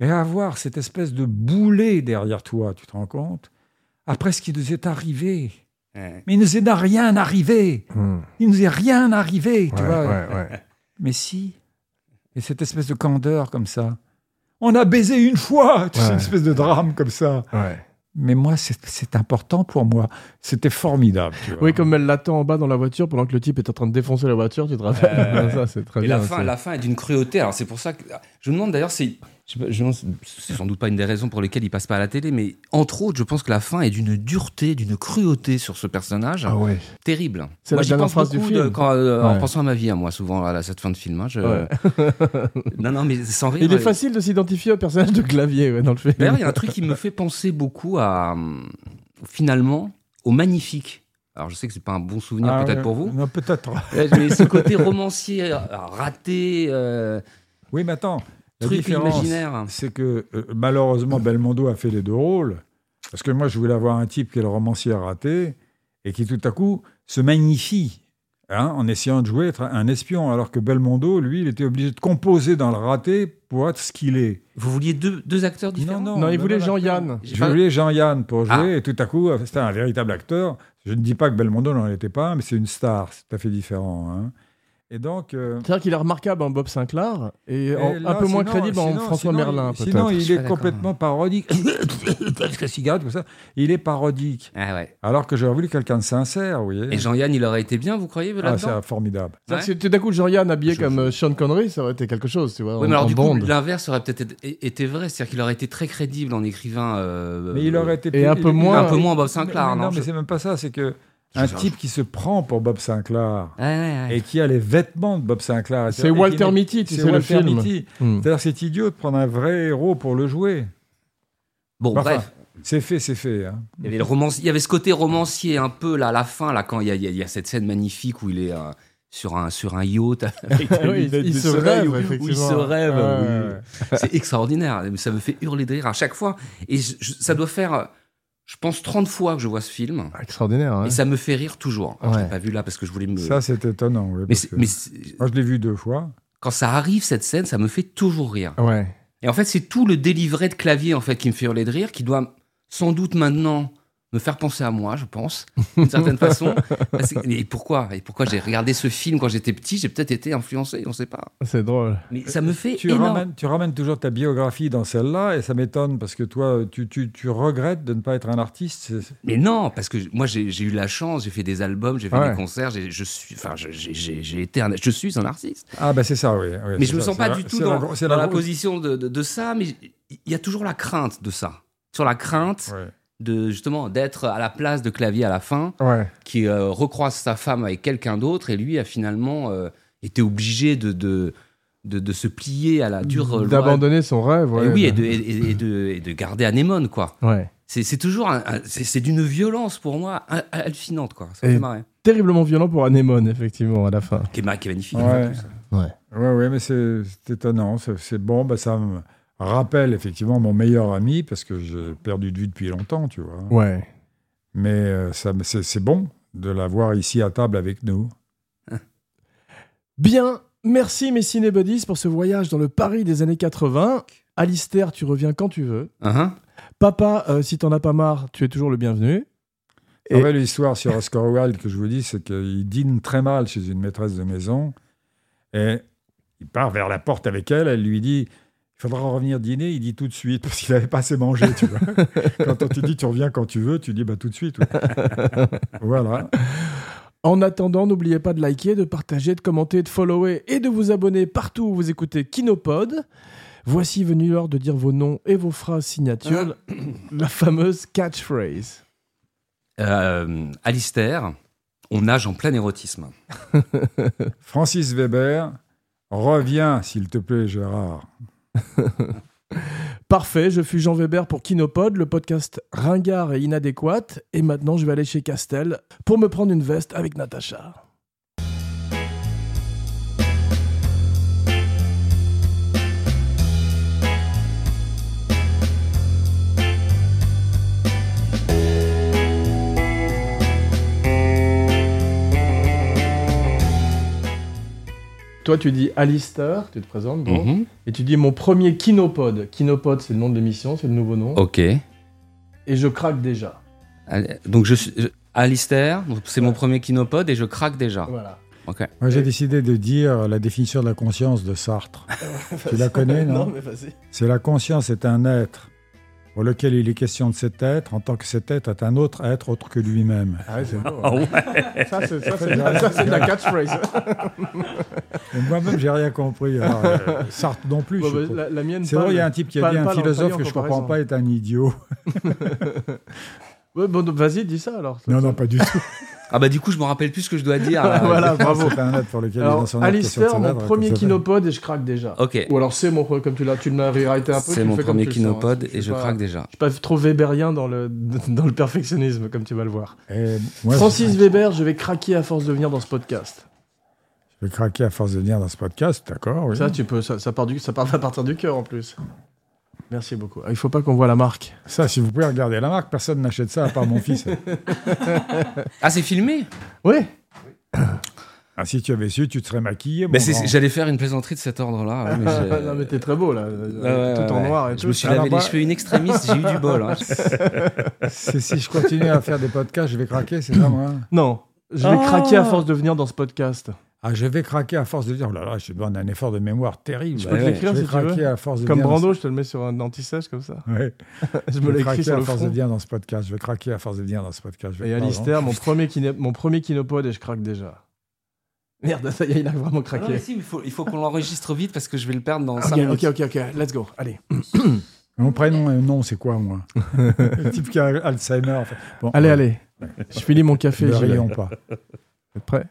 Et avoir cette espèce de boulet derrière toi, tu te rends compte? Après ce qui nous est arrivé.
Ouais.
Mais il nous est rien arrivé.
Hmm.
Il nous est rien arrivé, tu
Ouais,
vois. Mais si. Et cette espèce de candeur comme ça. On a baisé une fois. C'est
Ouais.
une espèce de drame comme ça.
ouais.
Mais moi, c'est important pour moi. C'était formidable. Tu vois.
Oui, comme elle l'attend en bas dans la voiture pendant que le type est en train de défoncer la voiture, tu te rappelles?
Ouais.
Ça, c'est très
Et
bien.
la fin, la fin est d'une cruauté. Alors c'est pour ça que je me demande d'ailleurs, c'est, je sais pas, je me demande- c'est sans doute pas une des raisons pour lesquelles il passe pas à la télé, mais entre autres, je pense que la fin est d'une dureté, d'une cruauté sur ce personnage
Ah ouais.
terrible.
C'est
Moi,
la
j'y
dernière
pense
phrase du film.
de- quand, euh, en pensant à ma vie, à moi, souvent à cette fin de film. hein, je-
Ouais.
non, non, mais sans rire.
Il est
euh,
facile de s'identifier au personnage de Clavier ouais, dans le film.
D'ailleurs, il y a un truc qui me fait penser beaucoup à hum, finalement au magnifique. Alors je sais que c'est pas un bon souvenir
Ah,
peut-être
ouais.
pour vous,
Non, peut-être.
mais ce côté romancier euh, raté, euh,
Oui, mais attends. La
truc
différence,
imaginaire.
c'est que euh, malheureusement, Belmondo a fait les deux rôles. Parce que moi, je voulais avoir un type qui est le romancier raté et qui tout à coup se magnifie hein, en essayant de jouer être un espion. Alors que Belmondo, lui, il était obligé de composer dans le raté pour être ce qu'il est.
Vous vouliez deux, deux acteurs différents
Non, il voulait Jean-Yann.
Je
pas-
voulais Jean-Yann pour jouer
Ah.
et tout à coup, euh, c'était un véritable acteur. Je ne dis pas que Belmondo n'en était pas, mais c'est une star. C'est tout à fait différent. hein. Et donc. euh,
C'est-à-dire qu'il est remarquable en Bob Sinclair et, en- un peu moins
sinon-
crédible en François
sinon,
Merlin,
il-. Sinon, il est complètement parodique. La cigarette, comme ça. Il est parodique.
Ah ouais.
Alors que j'aurais voulu quelqu'un de sincère, vous voyez.
Et Jean-Yann, il aurait été bien, vous croyez
ah, c'est formidable.
Ouais.
d'un coup, Jean-Yann habillé
Je-
comme
je-
euh, Sean Connery, ça aurait été quelque chose, tu vois.
Oui,
en-
mais alors du coup, l'inverse aurait peut-être été- vrai, c'est-à-dire qu'il aurait été très crédible en écrivain. euh,
Mais il aurait été.
et un peu moins-
un peu moins Bob Sinclair,
mais
non,
mais c'est même pas ça. C'est que un type qui se prend pour Bob Sinclair
Ouais, ouais, ouais.
et qui a les vêtements de Bob Sinclair.
C'est Walter Mitty,
c'est
le
Walter
film.
Mitty.
Hmm.
C'est-à-dire, c'est idiot de prendre un vrai héros pour le jouer.
Bon,
Enfin,
bref.
C'est fait, c'est fait. hein.
Il y, avait le romancier- il y avait ce côté romancier un peu là à la fin, là, quand il y a, il y cette scène magnifique où il est, euh, sur un, sur un yacht avec
Oui, il se rêve,
où- où il se rêve. Oui. C'est extraordinaire. Ça me fait hurler de rire à chaque fois. Et je- je- ça doit faire, je pense, 30 fois que je vois ce film.
Extraordinaire. hein.
Et ça me fait rire toujours. Alors, Je l'ai pas vu là parce que je voulais me.
Ça, c'est étonnant. oui,
mais
Moi, je l'ai vu deux fois.
quand ça arrive, cette scène, ça me fait toujours rire.
Ouais.
Et en fait, c'est tout le délivré de clavier en fait qui me fait hurler de rire, qui doit sans doute maintenant me faire penser à moi, je pense, d'une certaine façon. Parce que- et pourquoi? Et pourquoi j'ai regardé ce film quand j'étais petit J'ai peut-être été influencé, on ne sait pas.
C'est drôle.
Mais ça me fait
Tu
énorme.
ramènes, tu ramènes toujours ta biographie dans celle-là et ça m'étonne parce que toi, tu, tu, tu regrettes de ne pas être un artiste.
Mais non, parce que moi j'ai eu la chance, j'ai fait des albums, j'ai fait
Ouais.
des concerts, j'ai- je suis, enfin, j'ai- été, un, je suis un artiste.
Ah, ben c'est ça, oui. oui,
Mais je me
ça,
sens pas
la-
du tout
c'est
dans,
la-
dans la, position de, de- de ça, mais il y a toujours la crainte de ça. Sur la crainte
Ouais.
De justement d'être à la place de clavier à la fin.
Ouais.
qui euh, recroise sa femme avec quelqu'un d'autre et lui a finalement euh, été obligé de, de, de, de se plier à la dure.
D'abandonner son rêve.
Et
ouais.
oui, et de, et, et de, et de garder Anémone, quoi.
Ouais.
C'est c'est toujours un- un- c'est c'est d'une violence pour moi ha- hallucinante, quoi. Ça fait marrer.
Terriblement violent pour Anémone, effectivement, à la fin.
Qui est, ma- qui est magnifique.
Ouais.
en plus.
Ouais, ouais, mais c'est c'est étonnant. C'est c'est bon. Bah, ça me rappelle effectivement mon meilleur ami parce que j'ai perdu de vue depuis longtemps, tu vois.
Ouais.
Mais euh, ça c'est c'est bon de l'avoir ici à table avec nous.
Bien, merci mes cinébuddies pour ce voyage dans le Paris des années 80. Alistair, tu reviens quand tu veux.
Hein
Papa, euh, si t'en as pas marre, tu es toujours le bienvenu. Et-
En fait, l'histoire sur Oscar Wilde que je vous dis, c'est qu'il dîne très mal chez une maîtresse de maison et il part vers la porte avec elle. Elle lui dit Il faudra revenir dîner. Il dit tout de suite parce qu'il n'avait pas assez mangé, tu vois. quand on te dit Tu reviens quand tu veux, tu dis bah, Tout de suite. voilà.
En attendant, n'oubliez pas de liker, de partager, de commenter, de follower et de vous abonner partout où vous écoutez Kinopod. Voici venu l'heure de dire vos noms et vos phrases signatures, la fameuse catchphrase.
Euh, Alistair, on nage en plein érotisme.
Francis Weber, reviens, s'il te plaît, Gérard.
Parfait, je suis Jean Weber pour Kinopod, le podcast ringard et inadéquat. Et maintenant, je vais aller chez Castel pour me prendre une veste avec Natacha. Toi, tu dis Alistair, tu te présentes, bon,
Mhm.
et tu dis mon premier Kinopod. Kinopod, c'est le nom de l'émission, c'est le nouveau nom.
Ok.
Et je craque déjà.
Donc je suis je- Alistair, c'est mon premier kinopod et je craque déjà.
Voilà.
Ok.
Moi, j'ai décidé de dire la définition de la conscience de Sartre. tu la connais, non,
Non, mais vas-y.
C'est la conscience est un être pour lequel il est question de cet être en tant que cet être est un autre être autre que lui-même.
Ah ouais, c'est beau.
Ouais.
Ça, c'est de la- catchphrase.
Et Moi-même, j'ai rien compris. Alors, euh, Sartre non plus.
Bon,
je
bah,
sais pas.
la, la mienne,
C'est vrai, il y a un type qui a dit un philosophe que je
comparaison.
comprends pas est un idiot.
Ouais, bon, donc, vas-y, dis ça alors.
Non, non, pas du tout.
Ah bah du coup je me rappelle plus ce que je dois dire.
Voilà, bravo.
C'est un pour lequel
Alors, Alistair, mon premier
comme ça.
Kinopod et je craque déjà.
Ok.
Ou alors c'est mon premier, comme tu l'as, tu l'as rewrité un peu.
C'est mon premier
tu le sens, hein.
kinopod
Je
et je
pas-
craque déjà.
Je suis pas trop Weberien dans le, dans le perfectionnisme, comme tu vas le voir. Francis Weber, je vais craquer à force de venir dans ce podcast.
je vais craquer à force de venir dans ce podcast, d'accord oui.
Ça, tu peux, ça, ça part du, ça part à partir du cœur en plus. Merci beaucoup. Ah, Il faut pas qu'on voit la marque.
Ça, si vous pouvez regarder la marque, personne n'achète ça à part mon fils.
Ah c'est filmé?
Oui.
Ah, si tu avais su, tu te serais maquillé. mon
c'est-
grand.
J'allais faire une plaisanterie de cet ordre-là. ouais, mais
non mais t'es très beau là, tout
ouais,
en
ouais.
noir et
Je
tout.
me suis lavé
bah-
les cheveux in extremis, j'ai eu du bol. hein.
Si je continue à faire des podcasts, je vais craquer, c'est ça, moi
Non, je vais
Ah.
craquer à force de venir dans ce podcast.
Ah, je vais craquer à force de dire, oh là là, j'ai besoin d'un effort de mémoire terrible.
Je peux te
ouais.
l'écrire
je vais
si tu veux.
craquer à force de
Comme Brando, je te le mets sur un anti-sèche comme ça.
Ouais.
Je
Je
me
vais
l'écris
à
le
force de venir dans ce podcast. Je vais craquer à force de venir dans ce podcast. Je vais
Et Alistair, mon premier, kiné- mon premier kinopod et je craque déjà. Merde, ça y est, il a vraiment
Ah non,
craqué.
mais si, il faut, il faut qu'on l'enregistre vite parce que je vais le perdre dans 5
Ok,
minutes.
ok, ok, ok, let's go, allez.
Mon prénom et nom, c'est quoi, moi? Le type qui a Alzheimer. en fait. Bon,
Allez,
ouais,
allez. Je finis mon café,
Ne rions pas.
Vous êtes prêts?